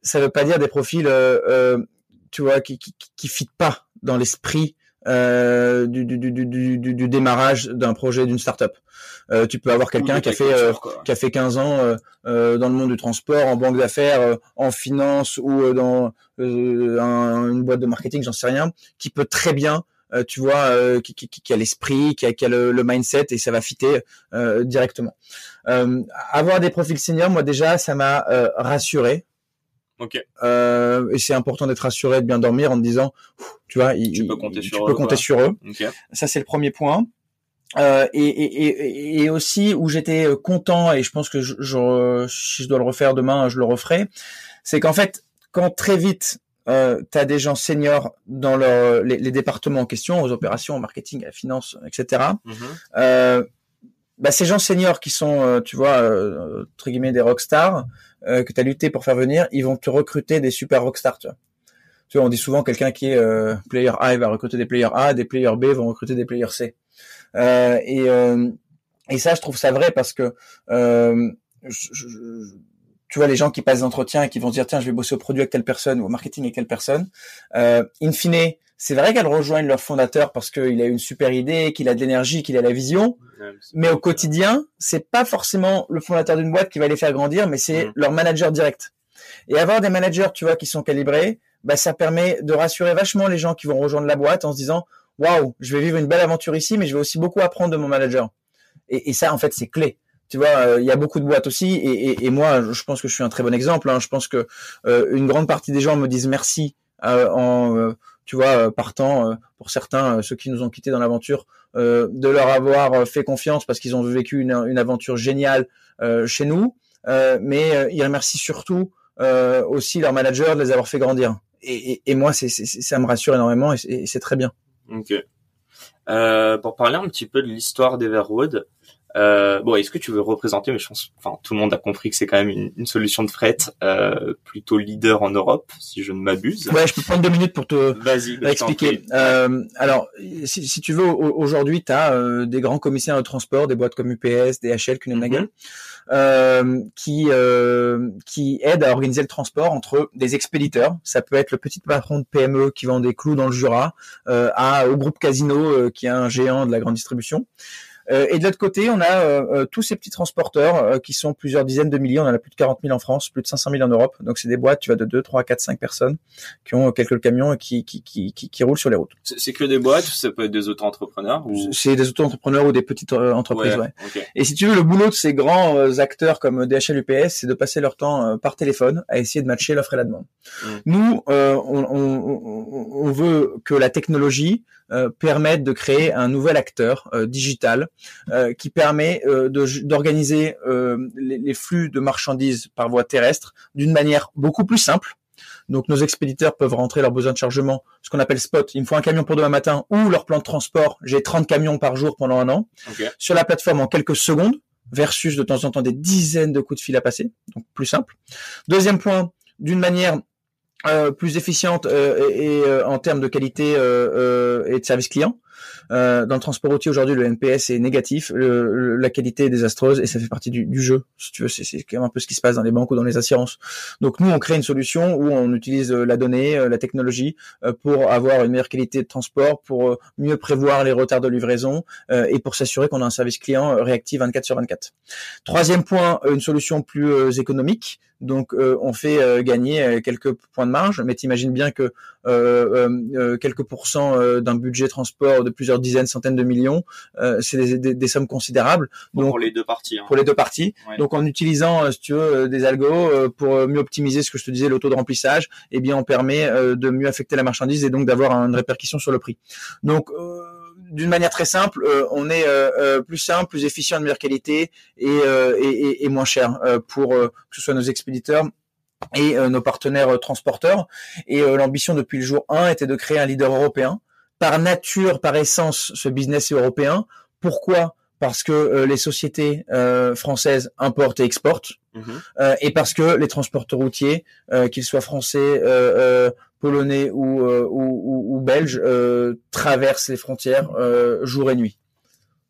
ça veut pas dire des profils, euh, euh, tu vois, qui qui, qui fit pas dans l'esprit euh, du, du, du, du, du, démarrage d'un projet d'une startup. Euh, tu peux avoir quelqu'un qui a fait euh, qui a fait 15 ans euh, dans le monde du transport, en banque d'affaires, en finance ou dans une boîte de marketing, j'en sais rien, qui peut très bien tu vois, qui, qui, qui, a l'esprit, qui a, qui a le, le, mindset et ça va fitter directement. avoir des profils seniors, moi déjà, ça m'a rassuré Okay. Euh, et c'est important d'être rassuré, de bien dormir en te disant, tu vois, tu peux compter sur tu peux eux. Compter sur eux. Ça c'est le premier point. Euh, et, et, et, aussi où j'étais content et je pense que je, je, si je dois le refaire demain, je le referai. C'est qu'en fait, quand très vite euh, tu as des gens seniors dans leur, les, les, départements en question, aux opérations, au marketing, à la finance, etc. Mm-hmm. euh, bah, ces gens seniors qui sont, euh, tu vois, euh, entre guillemets des rockstars euh, que tu as lutté pour faire venir, ils vont te recruter des super rockstars. Tu vois, tu vois on dit souvent quelqu'un qui est euh, player A va recruter des players A, des players B vont recruter des players C. et et ça, je trouve ça vrai parce que tu vois les gens qui passent d'entretien et qui vont se dire tiens je vais bosser au produit avec telle personne ou au marketing avec telle personne. in fine, c'est vrai qu'elles rejoignent leur fondateur parce qu'il a une super idée, qu'il a de l'énergie, qu'il a la vision. mais au quotidien, c'est pas forcément le fondateur d'une boîte qui va les faire grandir, mais c'est mm. leur manager direct. Et avoir des managers, tu vois, qui sont calibrés, bah, ça permet de rassurer vachement les gens qui vont rejoindre la boîte en se disant, waouh, je vais vivre une belle aventure ici, mais je vais aussi beaucoup apprendre de mon manager. Et, et ça, en fait, c'est clé. Tu vois, euh, il y a beaucoup de boîtes aussi, et, et, et, moi, je pense que je suis un très bon exemple. Hein. Je pense que euh, une grande partie des gens me disent merci euh, en tu vois, euh, partant euh, pour certains, euh, ceux qui nous ont quittés dans l'aventure, de leur avoir fait confiance parce qu'ils ont vécu une, une, aventure géniale chez nous. mais ils remercient surtout aussi leurs managers de les avoir fait grandir. Et, et, et moi, c'est, ça me rassure énormément et c'est, très bien. Ok. Euh, pour parler un petit peu de l'histoire d'Everwood, euh, bon, est-ce que tu veux représenter, mais je pense, enfin, tout le monde a compris que c'est quand même une, une solution de fret euh, plutôt leader en Europe, si je ne m'abuse. Ouais, je peux prendre deux minutes pour te expliquer. Euh, alors, si, si, tu veux, aujourd'hui, tu as euh, des grands commissaires de transport, des boîtes comme UPS, DHL, Kuehne mm qui euh, qui aident à organiser le transport entre des expéditeurs. Ça peut être le petit patron de PME qui vend des clous dans le Jura, à au groupe Casino qui est un géant de la grande distribution. Euh, et de l'autre côté, on a euh, euh, tous ces petits transporteurs qui sont plusieurs dizaines de milliers. On en a plus de 40 000 en France, plus de 500 000 en Europe. Donc c'est des boîtes, tu vas de 2, 3, 4, 5 personnes qui ont quelques camions et qui, qui, qui, qui, qui roulent sur les routes. C'est que des boîtes ça peut être des auto-entrepreneurs ou... C'est des auto-entrepreneurs ou des petites entreprises, ouais. Et si tu veux, le boulot de ces grands acteurs comme DHL, UPS, c'est de passer leur temps par téléphone à essayer de matcher l'offre et la demande. Mmh. Nous, on, on, on, veut que la technologie euh, permettre de créer un nouvel acteur euh, digital euh, qui permet d'organiser les, les, flux de marchandises par voie terrestre d'une manière beaucoup plus simple. Donc nos expéditeurs peuvent rentrer leurs besoins de chargement, ce qu'on appelle spot. Il me faut un camion pour demain matin ou leur plan de transport. J'ai 30 camions par jour pendant un an sur la plateforme en quelques secondes versus de temps en temps des dizaines de coups de fil à passer. Donc plus simple. Deuxième point, d'une manière euh, plus efficiente euh, et, euh, en termes de qualité et de service client. dans le transport routier aujourd'hui, le NPS est négatif, la qualité est désastreuse et ça fait partie du, du jeu. Si tu veux, c'est quand même un peu ce qui se passe dans les banques ou dans les assurances. Donc nous, on crée une solution où on utilise la donnée, la technologie pour avoir une meilleure qualité de transport, pour mieux prévoir les retards de livraison et pour s'assurer qu'on a un service client réactif 24 sur 24. Troisième point, une solution plus économique. Donc on fait gagner quelques points marge, mais t'imagines bien que euh, euh, euh, quelques pourcents d'un budget transport de plusieurs dizaines, centaines de millions, c'est des, sommes considérables. Donc, pour les deux parties. Hein. Pour les deux parties. Donc en utilisant, si tu veux, des algos pour mieux optimiser ce que je te disais, le taux de remplissage, eh bien on permet de mieux affecter la marchandise et donc d'avoir une répercussion sur le prix. Donc d'une manière très simple, on est plus simple, plus efficient, de meilleure qualité et, et, moins cher pour que ce soit nos expéditeurs et euh, nos partenaires euh, transporteurs. Et euh, l'ambition depuis le jour 1 était de créer un leader européen. Par nature, par essence, ce business est européen. Pourquoi? Parce que les sociétés françaises importent et exportent, mhm. et parce que les transporteurs routiers, qu'ils soient français, polonais ou, ou, ou belges, traversent les frontières jour et nuit.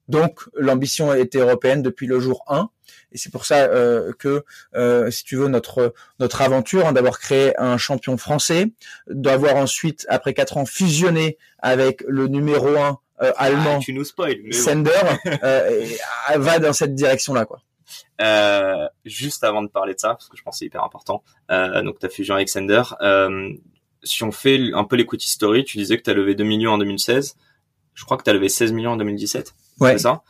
Donc l'ambition était européenne depuis le jour 1 et c'est pour ça euh, que, euh, si tu veux, notre notre aventure hein, d'avoir créé un champion français, d'avoir ensuite, après quatre ans, fusionné avec le numéro un euh, allemand, ah, tu nous Sender, va dans cette direction-là, quoi. juste avant de parler de ça, parce que je pense que c'est hyper important, donc ta fusion avec Sender, si on fait un peu l'equity story, tu disais que tu as levé 2 millions en 2016, je crois que tu as levé 16 millions en 2017, ouais. c'est ça?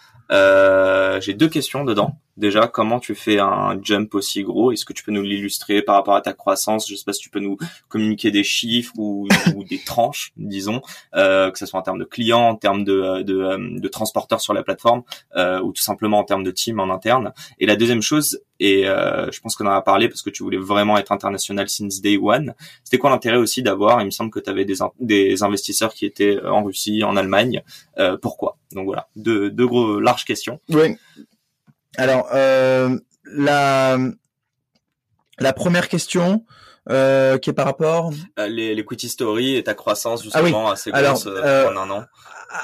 J'ai deux questions dedans déjà comment tu fais un jump aussi gros? Est-ce que tu peux nous l'illustrer par rapport à ta croissance? Je sais pas si tu peux nous communiquer des chiffres ou, des tranches, disons, euh, que ce soit en termes de clients, en termes de, de, de transporteurs sur la plateforme euh, ou tout simplement en termes de team en interne. Et la deuxième chose, et euh, je pense qu'on en a parlé parce que tu voulais vraiment être international since day one. C'était quoi l'intérêt aussi d'avoir Il me semble que tu avais des, des investisseurs qui étaient en Russie, en Allemagne. pourquoi? Donc voilà, deux, deux gros larges questions. Oui. Alors, euh, la, la première question, euh, qui est par rapport euh, les l'equity story et ta croissance ah justement assez grosse en un an.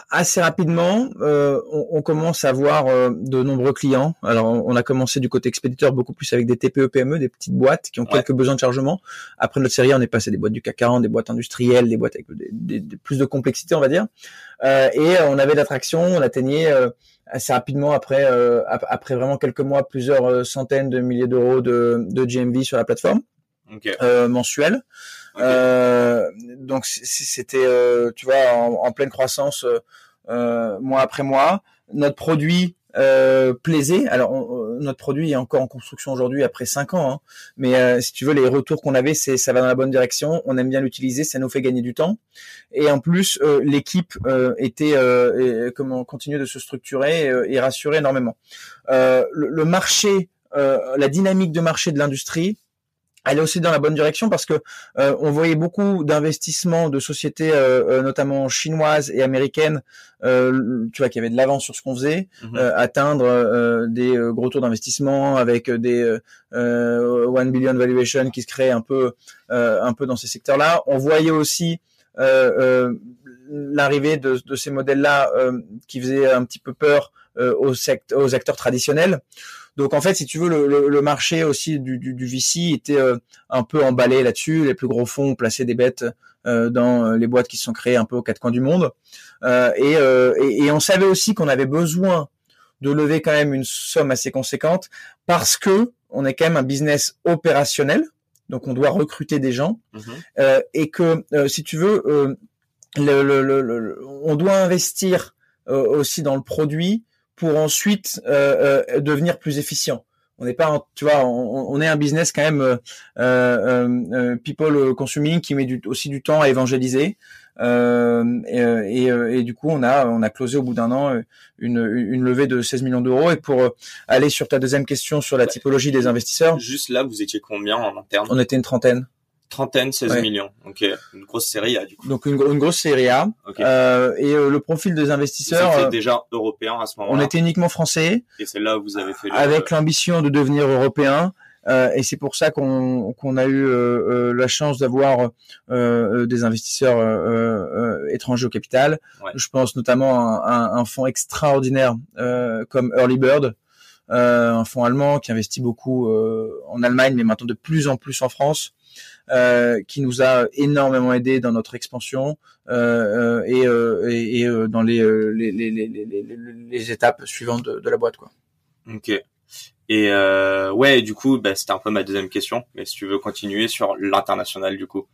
Assez rapidement, on, on, commence à avoir de nombreux clients. Alors, on a commencé du côté expéditeur beaucoup plus avec des TPE PME, des petites boîtes qui ont quelques besoins de chargement. Après notre série, on est passé des boîtes du CAC 40, des boîtes industrielles, des boîtes avec des, plus de complexité, on va dire. et on avait l'attraction, on atteignait assez rapidement après euh, après vraiment quelques mois plusieurs euh, centaines de milliers d'euros de, de GMV sur la plateforme euh, mensuelle. Euh, donc c'était tu vois en, en, pleine croissance mois après mois. Notre produit euh, plaisait. Alors notre produit est encore en construction aujourd'hui après cinq ans, hein. mais euh, si tu veux les retours qu'on avait, c'est ça va dans la bonne direction. On aime bien l'utiliser, ça nous fait gagner du temps. Et en plus, euh, l'équipe était comment continue de se structurer et, rassurer énormément. Le, marché, la dynamique de marché de l'industrie elle est aussi dans la bonne direction parce que euh, on voyait beaucoup d'investissements de sociétés, euh, euh, notamment chinoises et américaines, tu vois, qui avaient de l'avance sur ce qu'on faisait, mhm. atteindre des gros taux d'investissement avec des one billion valuation qui se créent un peu, un peu dans ces secteurs-là. On voyait aussi l'arrivée de, de, ces modèles-là qui faisaient un petit peu peur aux, aux acteurs traditionnels. Donc en fait, si tu veux, le, le, marché aussi du, du, du VC était euh, un peu emballé là-dessus. Les plus gros fonds ont placé des bêtes euh, dans euh, les boîtes qui se sont créées un peu aux quatre coins du monde. Et, et, et, on savait aussi qu'on avait besoin de lever quand même une somme assez conséquente parce que on est quand même un business opérationnel, donc on doit recruter des gens mm-hmm. et que si tu veux, le, le, on doit investir aussi dans le produit pour ensuite euh, euh, devenir plus efficient. On n'est pas, tu vois, on, est un business quand même euh, euh people consuming qui met du, aussi du temps à évangéliser. Et, et, et, du coup, on a on a closé au bout d'un an une, une levée de 16 millions d'euros. Et pour aller sur ta deuxième question sur la typologie des investisseurs, juste là, vous étiez combien en interne? On était une trentaine. Trentaine, 16 millions. Ok, une grosse série A du coup. Donc une, une grosse série A. Euh, et euh, le profil des investisseurs. Vous euh, déjà européen à ce moment-là. On était uniquement français. Et c'est là où vous avez fait. Avec l'ambition de devenir européen. Euh, et c'est pour ça qu'on qu'on a eu euh, la chance d'avoir des investisseurs étrangers au capital. Je pense notamment à, un, un fonds extraordinaire comme Early Bird, un fonds allemand qui investit beaucoup en Allemagne, mais maintenant de plus en plus en France. Euh, qui nous a énormément aidé dans notre expansion euh, et, euh, et, et, dans les, les, les, les, les étapes suivantes de, de, la boîte. Quoi. Ok. Et euh, ouais, du coup, bah, c'était un peu ma deuxième question. Mais si tu veux continuer sur l'international, du coup.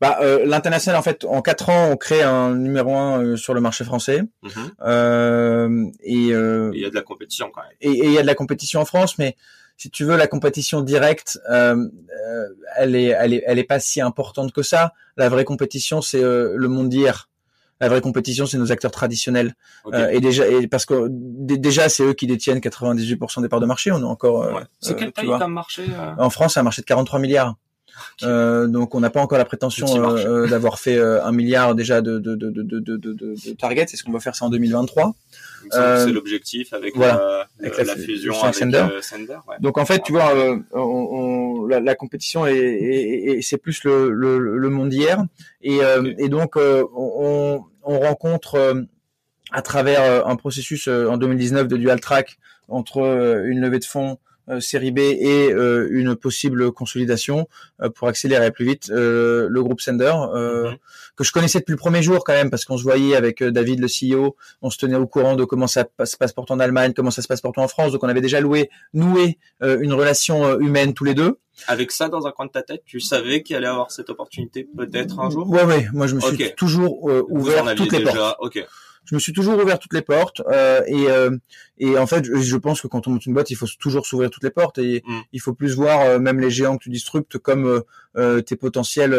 Bah, euh, l'international, en fait, en quatre ans, on crée un numéro un sur le marché français. Mhm. Euh, et il y a de la compétition quand même. Et il y a de la compétition en France, mais si tu veux, la compétition directe, euh, euh, elle est, elle est, elle est pas si importante que ça. La vraie compétition, c'est euh, le monde d'hier. La vraie compétition, c'est nos acteurs traditionnels. et déjà, et parce que déjà, c'est eux qui détiennent 98% des parts de marché. On est encore. Ouais. C'est quel pays comme marché En France, c'est un marché de 43 milliards. Euh, donc on n'a pas encore la prétention euh, d'avoir fait euh, un milliard déjà de, de, de, de, de, de, de target. C'est ce qu'on va faire ça en 2023. c'est l'objectif avec, la, la, fusion avec Sender. Ouais. Donc en fait, tu vois, on, on, la, la, compétition est, est, c'est plus le, le, le, monde d'hier. Et, et donc on, on rencontre à travers un processus en 2019 de dual track entre une levée de fonds euh, série B et euh, une possible consolidation euh, pour accélérer plus vite le groupe Sender mhm. que je connaissais depuis le premier jour quand même parce qu'on se voyait avec David le CEO, on se tenait au courant de comment ça se passe pour toi en Allemagne, comment ça se passe pour toi en France, donc on avait déjà loué, noué une relation humaine tous les deux. Avec ça dans un coin de ta tête, tu savais qu'il allait avoir cette opportunité peut-être un jour? Ouais, ouais. Moi, je me suis toujours ouvert toutes les portes. Ok je me suis toujours ouvert toutes les portes euh, et euh, et en fait je, pense que quand on monte une boîte il faut toujours s'ouvrir toutes les portes et mm. il faut plus voir euh, même les géants que tu disruptes comme euh, tes potentiels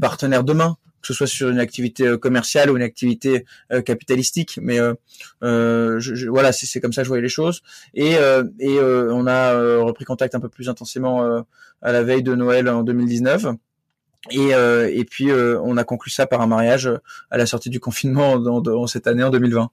partenaires demain que ce soit sur une activité commerciale ou une activité capitalistique mais je, voilà c'est comme ça que je voyais les choses et et on a repris contact un peu plus intensément à la veille de Noël en 2019 et, euh, et puis euh, on a conclu ça par un mariage euh, à la sortie du confinement dans, cette année en 2020.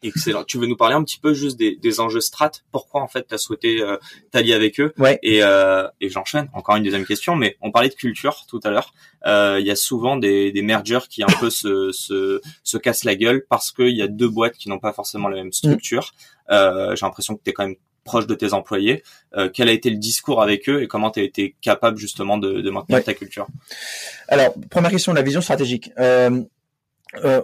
Excellent. Tu veux nous parler un petit peu juste des, des enjeux strat? Pourquoi en fait tu as souhaité euh, t'allier avec eux? Ouais. Et, euh, et j'enchaîne. Encore une deuxième question, mais on parlait de culture tout à l'heure. Il y a souvent des, des mergers qui un peu se, se, se cassent la gueule parce qu'il y a deux boîtes qui n'ont pas forcément la même structure. Euh, J'ai l'impression que tu es quand même proche de tes employés. Euh, quel a été le discours avec eux et comment tu as été capable justement de, de maintenir ta culture? Alors, première question, la vision stratégique. Euh, euh,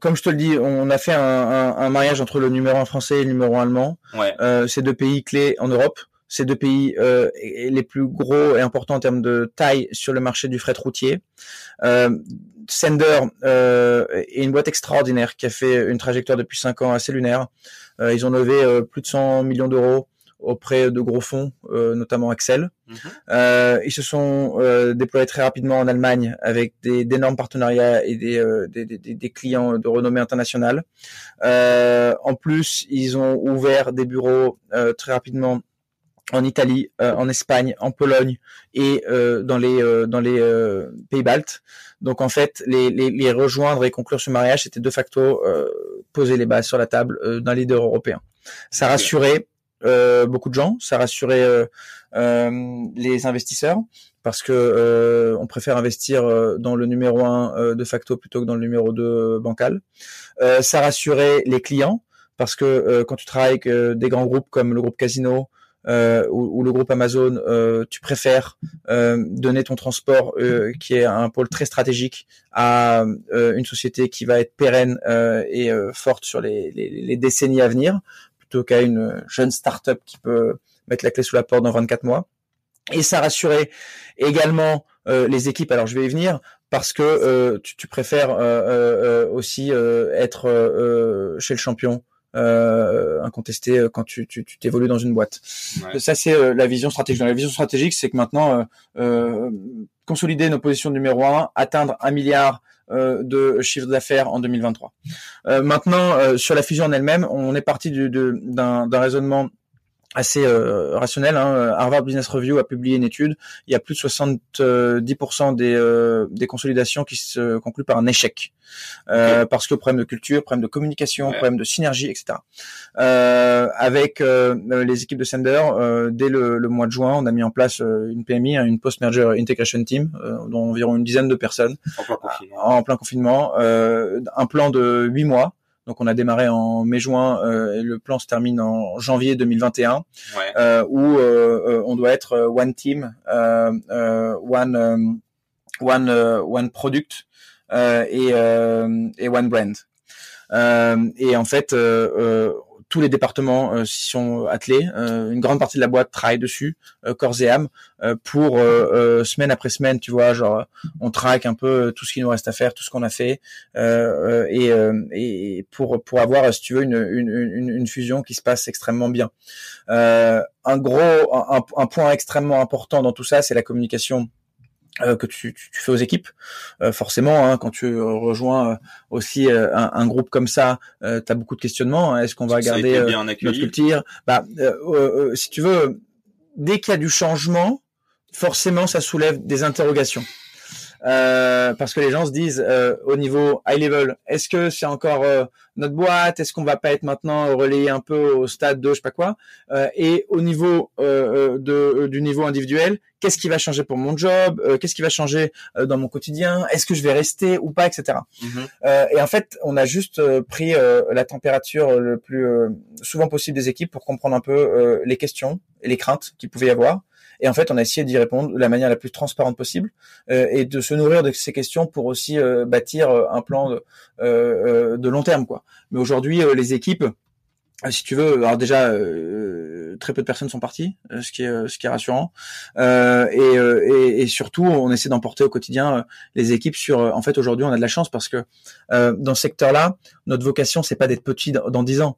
comme je te le dis, on a fait un, un, un, mariage entre le numéro 1 français et le numéro 1 allemand. Ouais. Ces deux pays clés en Europe. Ces deux pays les plus gros et importants en termes de taille sur le marché du fret routier. Sender euh, est une boîte extraordinaire qui a fait une trajectoire depuis 5 ans assez lunaire. Euh, ils ont levé euh, plus de 100 millions d'euros auprès de gros fonds, euh, notamment Axel. Mhm. Euh, ils se sont euh, déployés très rapidement en Allemagne avec d'énormes partenariats et des, des, des, des, clients de renommée internationale. en plus, ils ont ouvert des bureaux très rapidement en Italie, en Espagne, en Pologne et dans les dans les pays baltes. Donc en fait, les, les, les, rejoindre et conclure ce mariage, c'était de facto poser les bases sur la table d'un leader européen. Ça rassurait euh, beaucoup de gens, ça rassurait euh, euh, les investisseurs parce que on préfère investir dans le numéro 1 de facto plutôt que dans le numéro 2 bancal. ça rassurait les clients parce que quand tu travailles avec des grands groupes comme le groupe Casino, euh, ou, ou, le groupe Amazon, euh, tu préfères euh, donner ton transport, qui est un pôle très stratégique, à une société qui va être pérenne et forte sur les, les, les, décennies à venir, plutôt qu'à une jeune start-up qui peut mettre la clé sous la porte dans 24 mois. Et ça rassurait également euh, les équipes. Alors je vais y venir parce que euh, tu, tu, préfères euh, aussi être chez le champion. Incontesté quand tu t'évolues dans une boîte. Ça c'est la vision stratégique. la vision stratégique, c'est que maintenant consolider nos positions numéro un, atteindre un milliard euh, de chiffre d'affaires en 2023. Euh, maintenant, euh, sur la fusion en elle-même, on est parti d'un raisonnement assez euh, rationnel. Hein. Harvard Business Review a publié une étude. Il y a plus de 70% des, euh, des consolidations qui se concluent par un échec. Euh, parce que problème de culture, problème de communication, problème de synergie, etc. Euh, avec les équipes de Sender, dès le, le, mois de juin, on a mis en place une PMI, hein, une Post-Merger Integration Team, dont environ une dizaine de personnes en plein confinement, en plein confinement un plan de huit mois donc on a démarré en mai-juin euh, et le plan se termine en janvier 2021 euh, où euh, on doit être one team, one one one product et et one brand. et en fait tous les départements euh, sont attelés. Euh, une grande partie de la boîte travaille dessus, euh, corps et âme, pour semaine après semaine, tu vois, genre on traque un peu tout ce qui nous reste à faire, tout ce qu'on a fait, et, et pour pour avoir, si tu veux, une, une, une, fusion qui se passe extrêmement bien. un gros, un, un point extrêmement important dans tout ça, c'est la communication euh, que tu, tu, fais aux équipes. Euh, forcément, hein, quand tu rejoins euh, aussi un, un, groupe comme ça, tu as beaucoup de questionnements. Hein. Est-ce qu'on va garder notre culture bah, Si tu veux, dès qu'il y a du changement, forcément, ça soulève des interrogations. Euh, parce que les gens se disent euh, au niveau high level, est-ce que c'est encore euh, notre boîte? Est-ce qu'on va pas être maintenant relayé un peu au stade de je sais pas quoi? Et au niveau de, du niveau individuel, qu'est-ce qui va changer pour mon job? Qu'est-ce qui va changer dans mon quotidien? Est-ce que je vais rester ou pas, etc. Mm-hmm. et en fait, on a juste pris la température le plus souvent possible des équipes pour comprendre un peu les questions et les craintes qu'il pouvait y avoir et en fait, on a essayé d'y répondre de la manière la plus transparente possible euh, et de se nourrir de ces questions pour aussi euh, bâtir euh, un plan de, de long terme, quoi. Mais aujourd'hui, les équipes, si tu veux, alors déjà très peu de personnes sont parties, ce qui est rassurant, et, surtout on essaie d'emporter au quotidien les équipes sur. En fait, aujourd'hui, on a de la chance parce que dans ce secteur-là, notre vocation c'est pas d'être petit dans dix ans,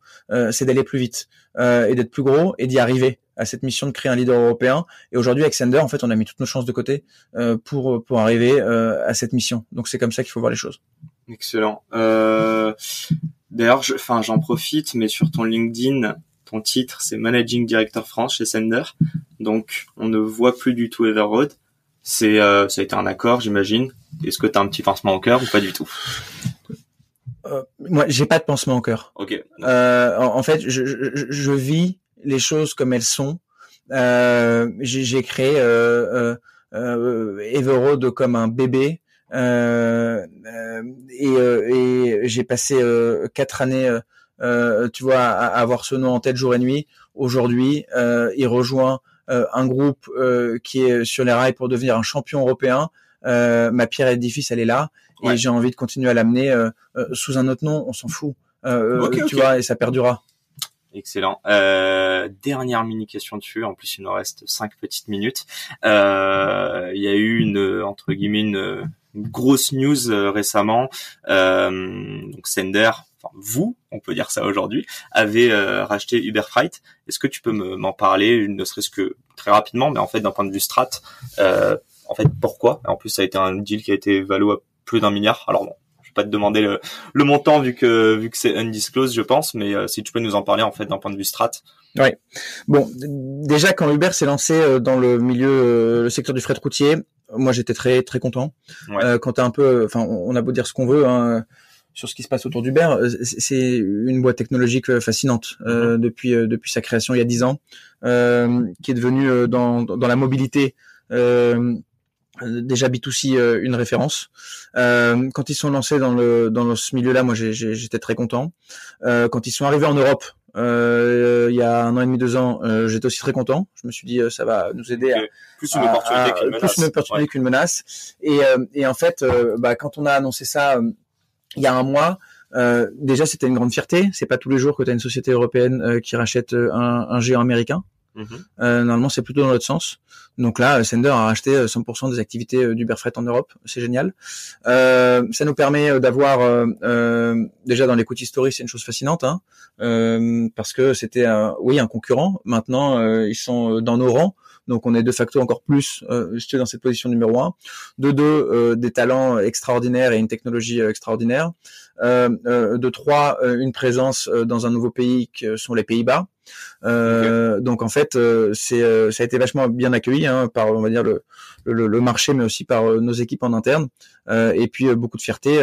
c'est d'aller plus vite et d'être plus gros et d'y arriver à cette mission de créer un leader européen. Et aujourd'hui, avec Sender, en fait, on a mis toutes nos chances de côté euh, pour pour arriver euh, à cette mission. Donc c'est comme ça qu'il faut voir les choses. Excellent. Euh, D'ailleurs, enfin, j'en profite, mais sur ton LinkedIn, ton titre, c'est Managing Director France chez Sender. Donc, on ne voit plus du tout Everroad. C'est, euh, ça a été un accord, j'imagine. Est-ce que tu as un petit pansement au cœur ou pas du tout? Euh, Moi, j'ai pas de pansement au cœur. Ok. Euh, en, en, fait, je, je, je vis les choses comme elles sont. Euh, j'ai créé euh, euh, Everode comme un bébé. Euh, et, et j'ai passé quatre années, tu vois, à, avoir ce nom en tête jour et nuit. Aujourd'hui, il rejoint un groupe qui est sur les rails pour devenir un champion européen. ma pierre édifice, elle est là, et j'ai envie de continuer à l'amener sous un autre nom. On s'en fout, tu vois, et ça perdura. Excellent. Euh, dernière mini question dessus. En plus, il nous reste cinq petites minutes. Euh, il y a eu une entre guillemets une, grosse news euh, récemment. donc Sender, enfin vous, on peut dire ça aujourd'hui, avez racheté Uber Freight. Est-ce que tu peux m'en parler, ne serait-ce que très rapidement, mais en fait d'un point de vue strat, en fait pourquoi? En plus, ça a été un deal qui a été valu à plus d'un milliard. Alors bon, pas te demander le, montant vu que vu que c'est undisclosed, je pense, mais euh, si tu peux nous en parler en fait d'un point de vue strat. Oui. Bon, déjà quand Uber s'est lancé euh, dans le milieu, euh, le secteur du fret routier, moi j'étais très très content. quand t'as un peu, enfin, on a beau dire ce qu'on veut. Hein, sur ce qui se passe autour d'Uber, c'est une boîte technologique fascinante mm-hmm. depuis depuis sa création il y a dix ans, qui est devenue dans, dans la mobilité euh, déjà B2C euh, une référence. Euh, quand ils sont lancés dans le dans ce milieu-là, moi j'étais très content. Euh, quand ils sont arrivés en Europe, euh, il y a un an et demi, deux ans, j'étais aussi très content. Je me suis dit ça va nous aider à plus une opportunité qu'une menace. Plus une opportunité qu'une menace. Et, et en fait, bah, quand on a annoncé ça il y a un mois. déjà, c'était une grande fierté. C'est pas tous les jours que tu as une société européenne qui rachète un, un géant américain. Mhm. Euh, normalement, c'est plutôt dans l'autre sens. Donc là, Sender a racheté 100% euh, des activités euh, d'Uber Freight en Europe. C'est génial. Euh, ça nous permet d'avoir euh, déjà dans l'écoute historique, c'est une chose fascinante, hein, parce que c'était oui un concurrent. Maintenant, ils sont dans nos rangs donc on est de facto encore plus euh, dans cette position numéro un. De deux, euh, des talents extraordinaires et une technologie euh, extraordinaire. Euh, euh, de trois, une présence dans un nouveau pays que sont les Pays-Bas. Donc en fait, c'est ça a été vachement bien accueilli hein, par on va dire le, le, le, marché, mais aussi par nos équipes en interne. et puis beaucoup de fierté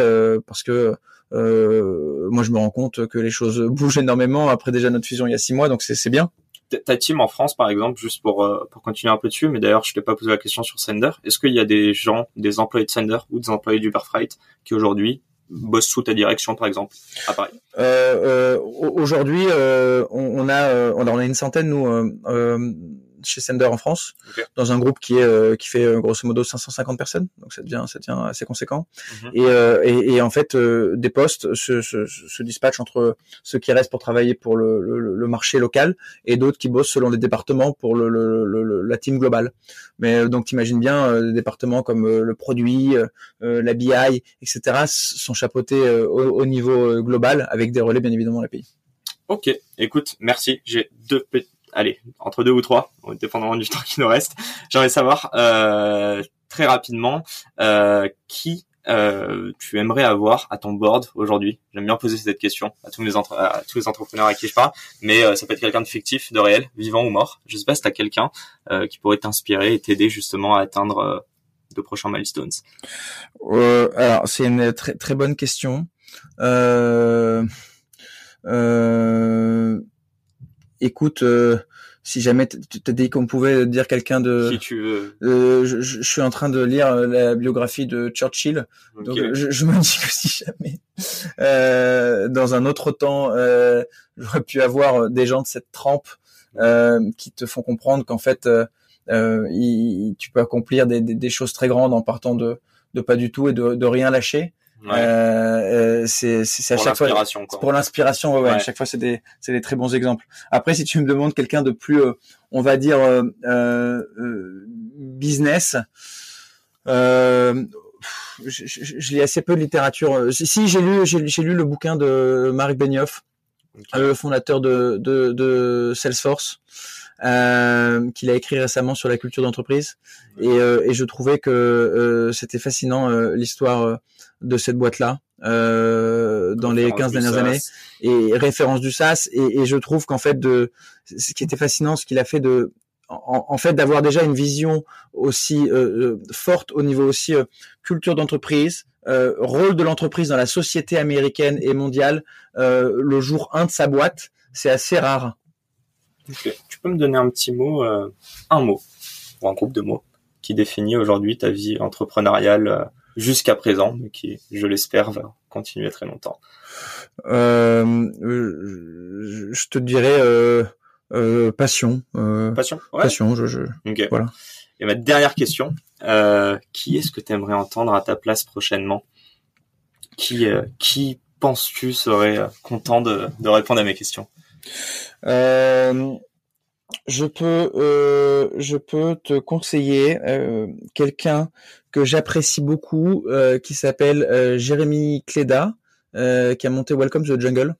parce que moi je me rends compte que les choses bougent énormément après déjà notre fusion il y a six mois, donc c'est bien ta team en France, par exemple, juste pour euh, pour continuer un peu dessus, mais d'ailleurs, je t'ai pas posé la question sur Sender. Est-ce qu'il y a des gens, des employés de Sender ou des employés d'Uberfreight qui aujourd'hui bossent sous ta direction, par exemple, à Paris? Euh, euh, Aujourd'hui, euh, on, on, a on a une centaine nous chez Sender en France, dans un groupe qui est euh, qui fait euh, grosso modo 550 personnes, donc ça devient ça devient assez conséquent. Mhm. et, euh, et, et, en fait, des postes se, se, se, dispatchent entre ceux qui restent pour travailler pour le, le, le marché local et d'autres qui bossent selon les départements pour le, la team globale. Mais donc t'imagines bien des départements comme le produit, la BI, etc. sont chapeautés au, au niveau global avec des relais bien évidemment dans les pays. Ok, écoute, merci. J'ai deux allez, entre deux ou trois, dépendamment du temps qui nous reste. J'aimerais savoir euh, très rapidement euh, qui euh, tu aimerais avoir à ton board aujourd'hui? J'aime bien poser cette question à tous à tous les entrepreneurs à qui je parle, mais ça peut être quelqu'un de fictif, de réel, vivant ou mort. Je sais pas si tu as quelqu'un qui pourrait t'inspirer et t'aider justement à atteindre de prochains milestones. alors c'est une très très bonne question. Euh, écoute, euh, si jamais tu t'as dit qu'on pouvait dire quelqu'un de, si tu veux. Euh, je, suis en train de lire euh, la biographie de Churchill, donc je, me dis que si jamais dans un autre temps j'aurais pu avoir des gens de cette trempe qui te font comprendre qu'en fait tu peux accomplir des, choses très grandes en partant de, de pas du tout et de, de rien lâcher. Ouais. Euh, euh, c'est à chaque fois pour l'inspiration. Ouais, ouais, À chaque fois, c'est des c'est des très bons exemples. Après, si tu me demandes quelqu'un de plus, euh, on va dire euh, euh business. Euh, je, je, je, lis assez peu de littérature. Si, j'ai lu, j'ai lu le bouquin de Marc Benioff, le fondateur de, de, de Salesforce, euh, qu'il a écrit récemment sur la culture d'entreprise, et, euh, et, je trouvais que c'était fascinant l'histoire de cette boîte-là euh, dans les 15 dernières années. Et référence du SaaS. Et, et je trouve qu'en fait de ce qui était fascinant ce qu'il a fait de en, en fait d'avoir déjà une vision aussi euh, euh forte au niveau aussi euh, culture d'entreprise euh, rôle de l'entreprise dans la société américaine et mondiale le jour 1 de sa boîte c'est assez rare tu peux me donner un petit mot un mot ou un groupe de mots qui définit aujourd'hui ta vie entrepreneuriale jusqu'à présent, mais qui, je l'espère, va continuer très longtemps euh, Je te dirais euh, euh, passion. Euh, passion, ouais. passion. Je, je... Voilà. Et ma dernière question euh, qui est-ce que tu aimerais entendre à ta place prochainement? Qui, euh, qui penses-tu serait content de, de répondre à mes questions? Je peux, euh, je peux te conseiller euh, quelqu'un que j'apprécie beaucoup, euh, qui s'appelle euh, Jérémy Cléda, euh, qui a monté Welcome to the Jungle.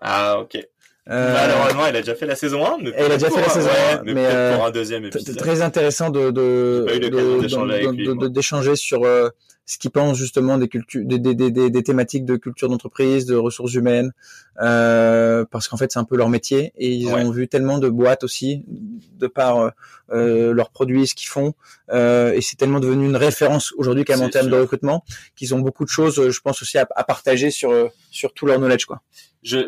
Ah ok. Malheureusement, elle a déjà fait la saison 1, mais elle a déjà fait la saison 1, mais, mais pour un deuxième épisode. Très intéressant de d'échanger sur ce qu'ils pensent justement des cultures, des, des, des, des thématiques de culture d'entreprise, de ressources humaines, euh, parce qu'en fait c'est un peu leur métier et ils ont vu tellement de boîtes aussi de par euh, leurs produits, ce qu'ils font, euh, et c'est tellement devenu une référence aujourd'hui quand même en termes de recrutement qu'ils ont beaucoup de choses, je pense aussi à, à partager sur sur tout leur knowledge quoi.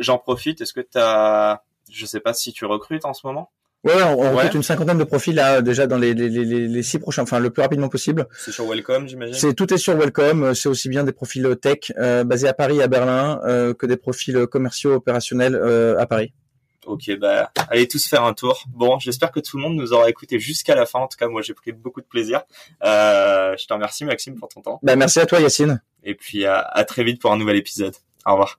J'en profite. Est-ce que tu as, je sais pas si tu recrutes en ce moment? Ouais, on, on recrute une cinquantaine de profils là déjà dans les, les, les, les six prochains, enfin le plus rapidement possible. C'est sur Welcome, j'imagine? C'est tout est sur Welcome. C'est aussi bien des profils tech euh, basés à Paris, à Berlin, euh, que des profils commerciaux opérationnels euh, à Paris. Ok, bah allez tous faire un tour. Bon, j'espère que tout le monde nous aura écouté jusqu'à la fin. En tout cas, moi j'ai pris beaucoup de plaisir. Euh, je te remercie Maxime pour ton temps. Bah merci à toi Yacine. Et puis à, à très vite pour un nouvel épisode. Au revoir.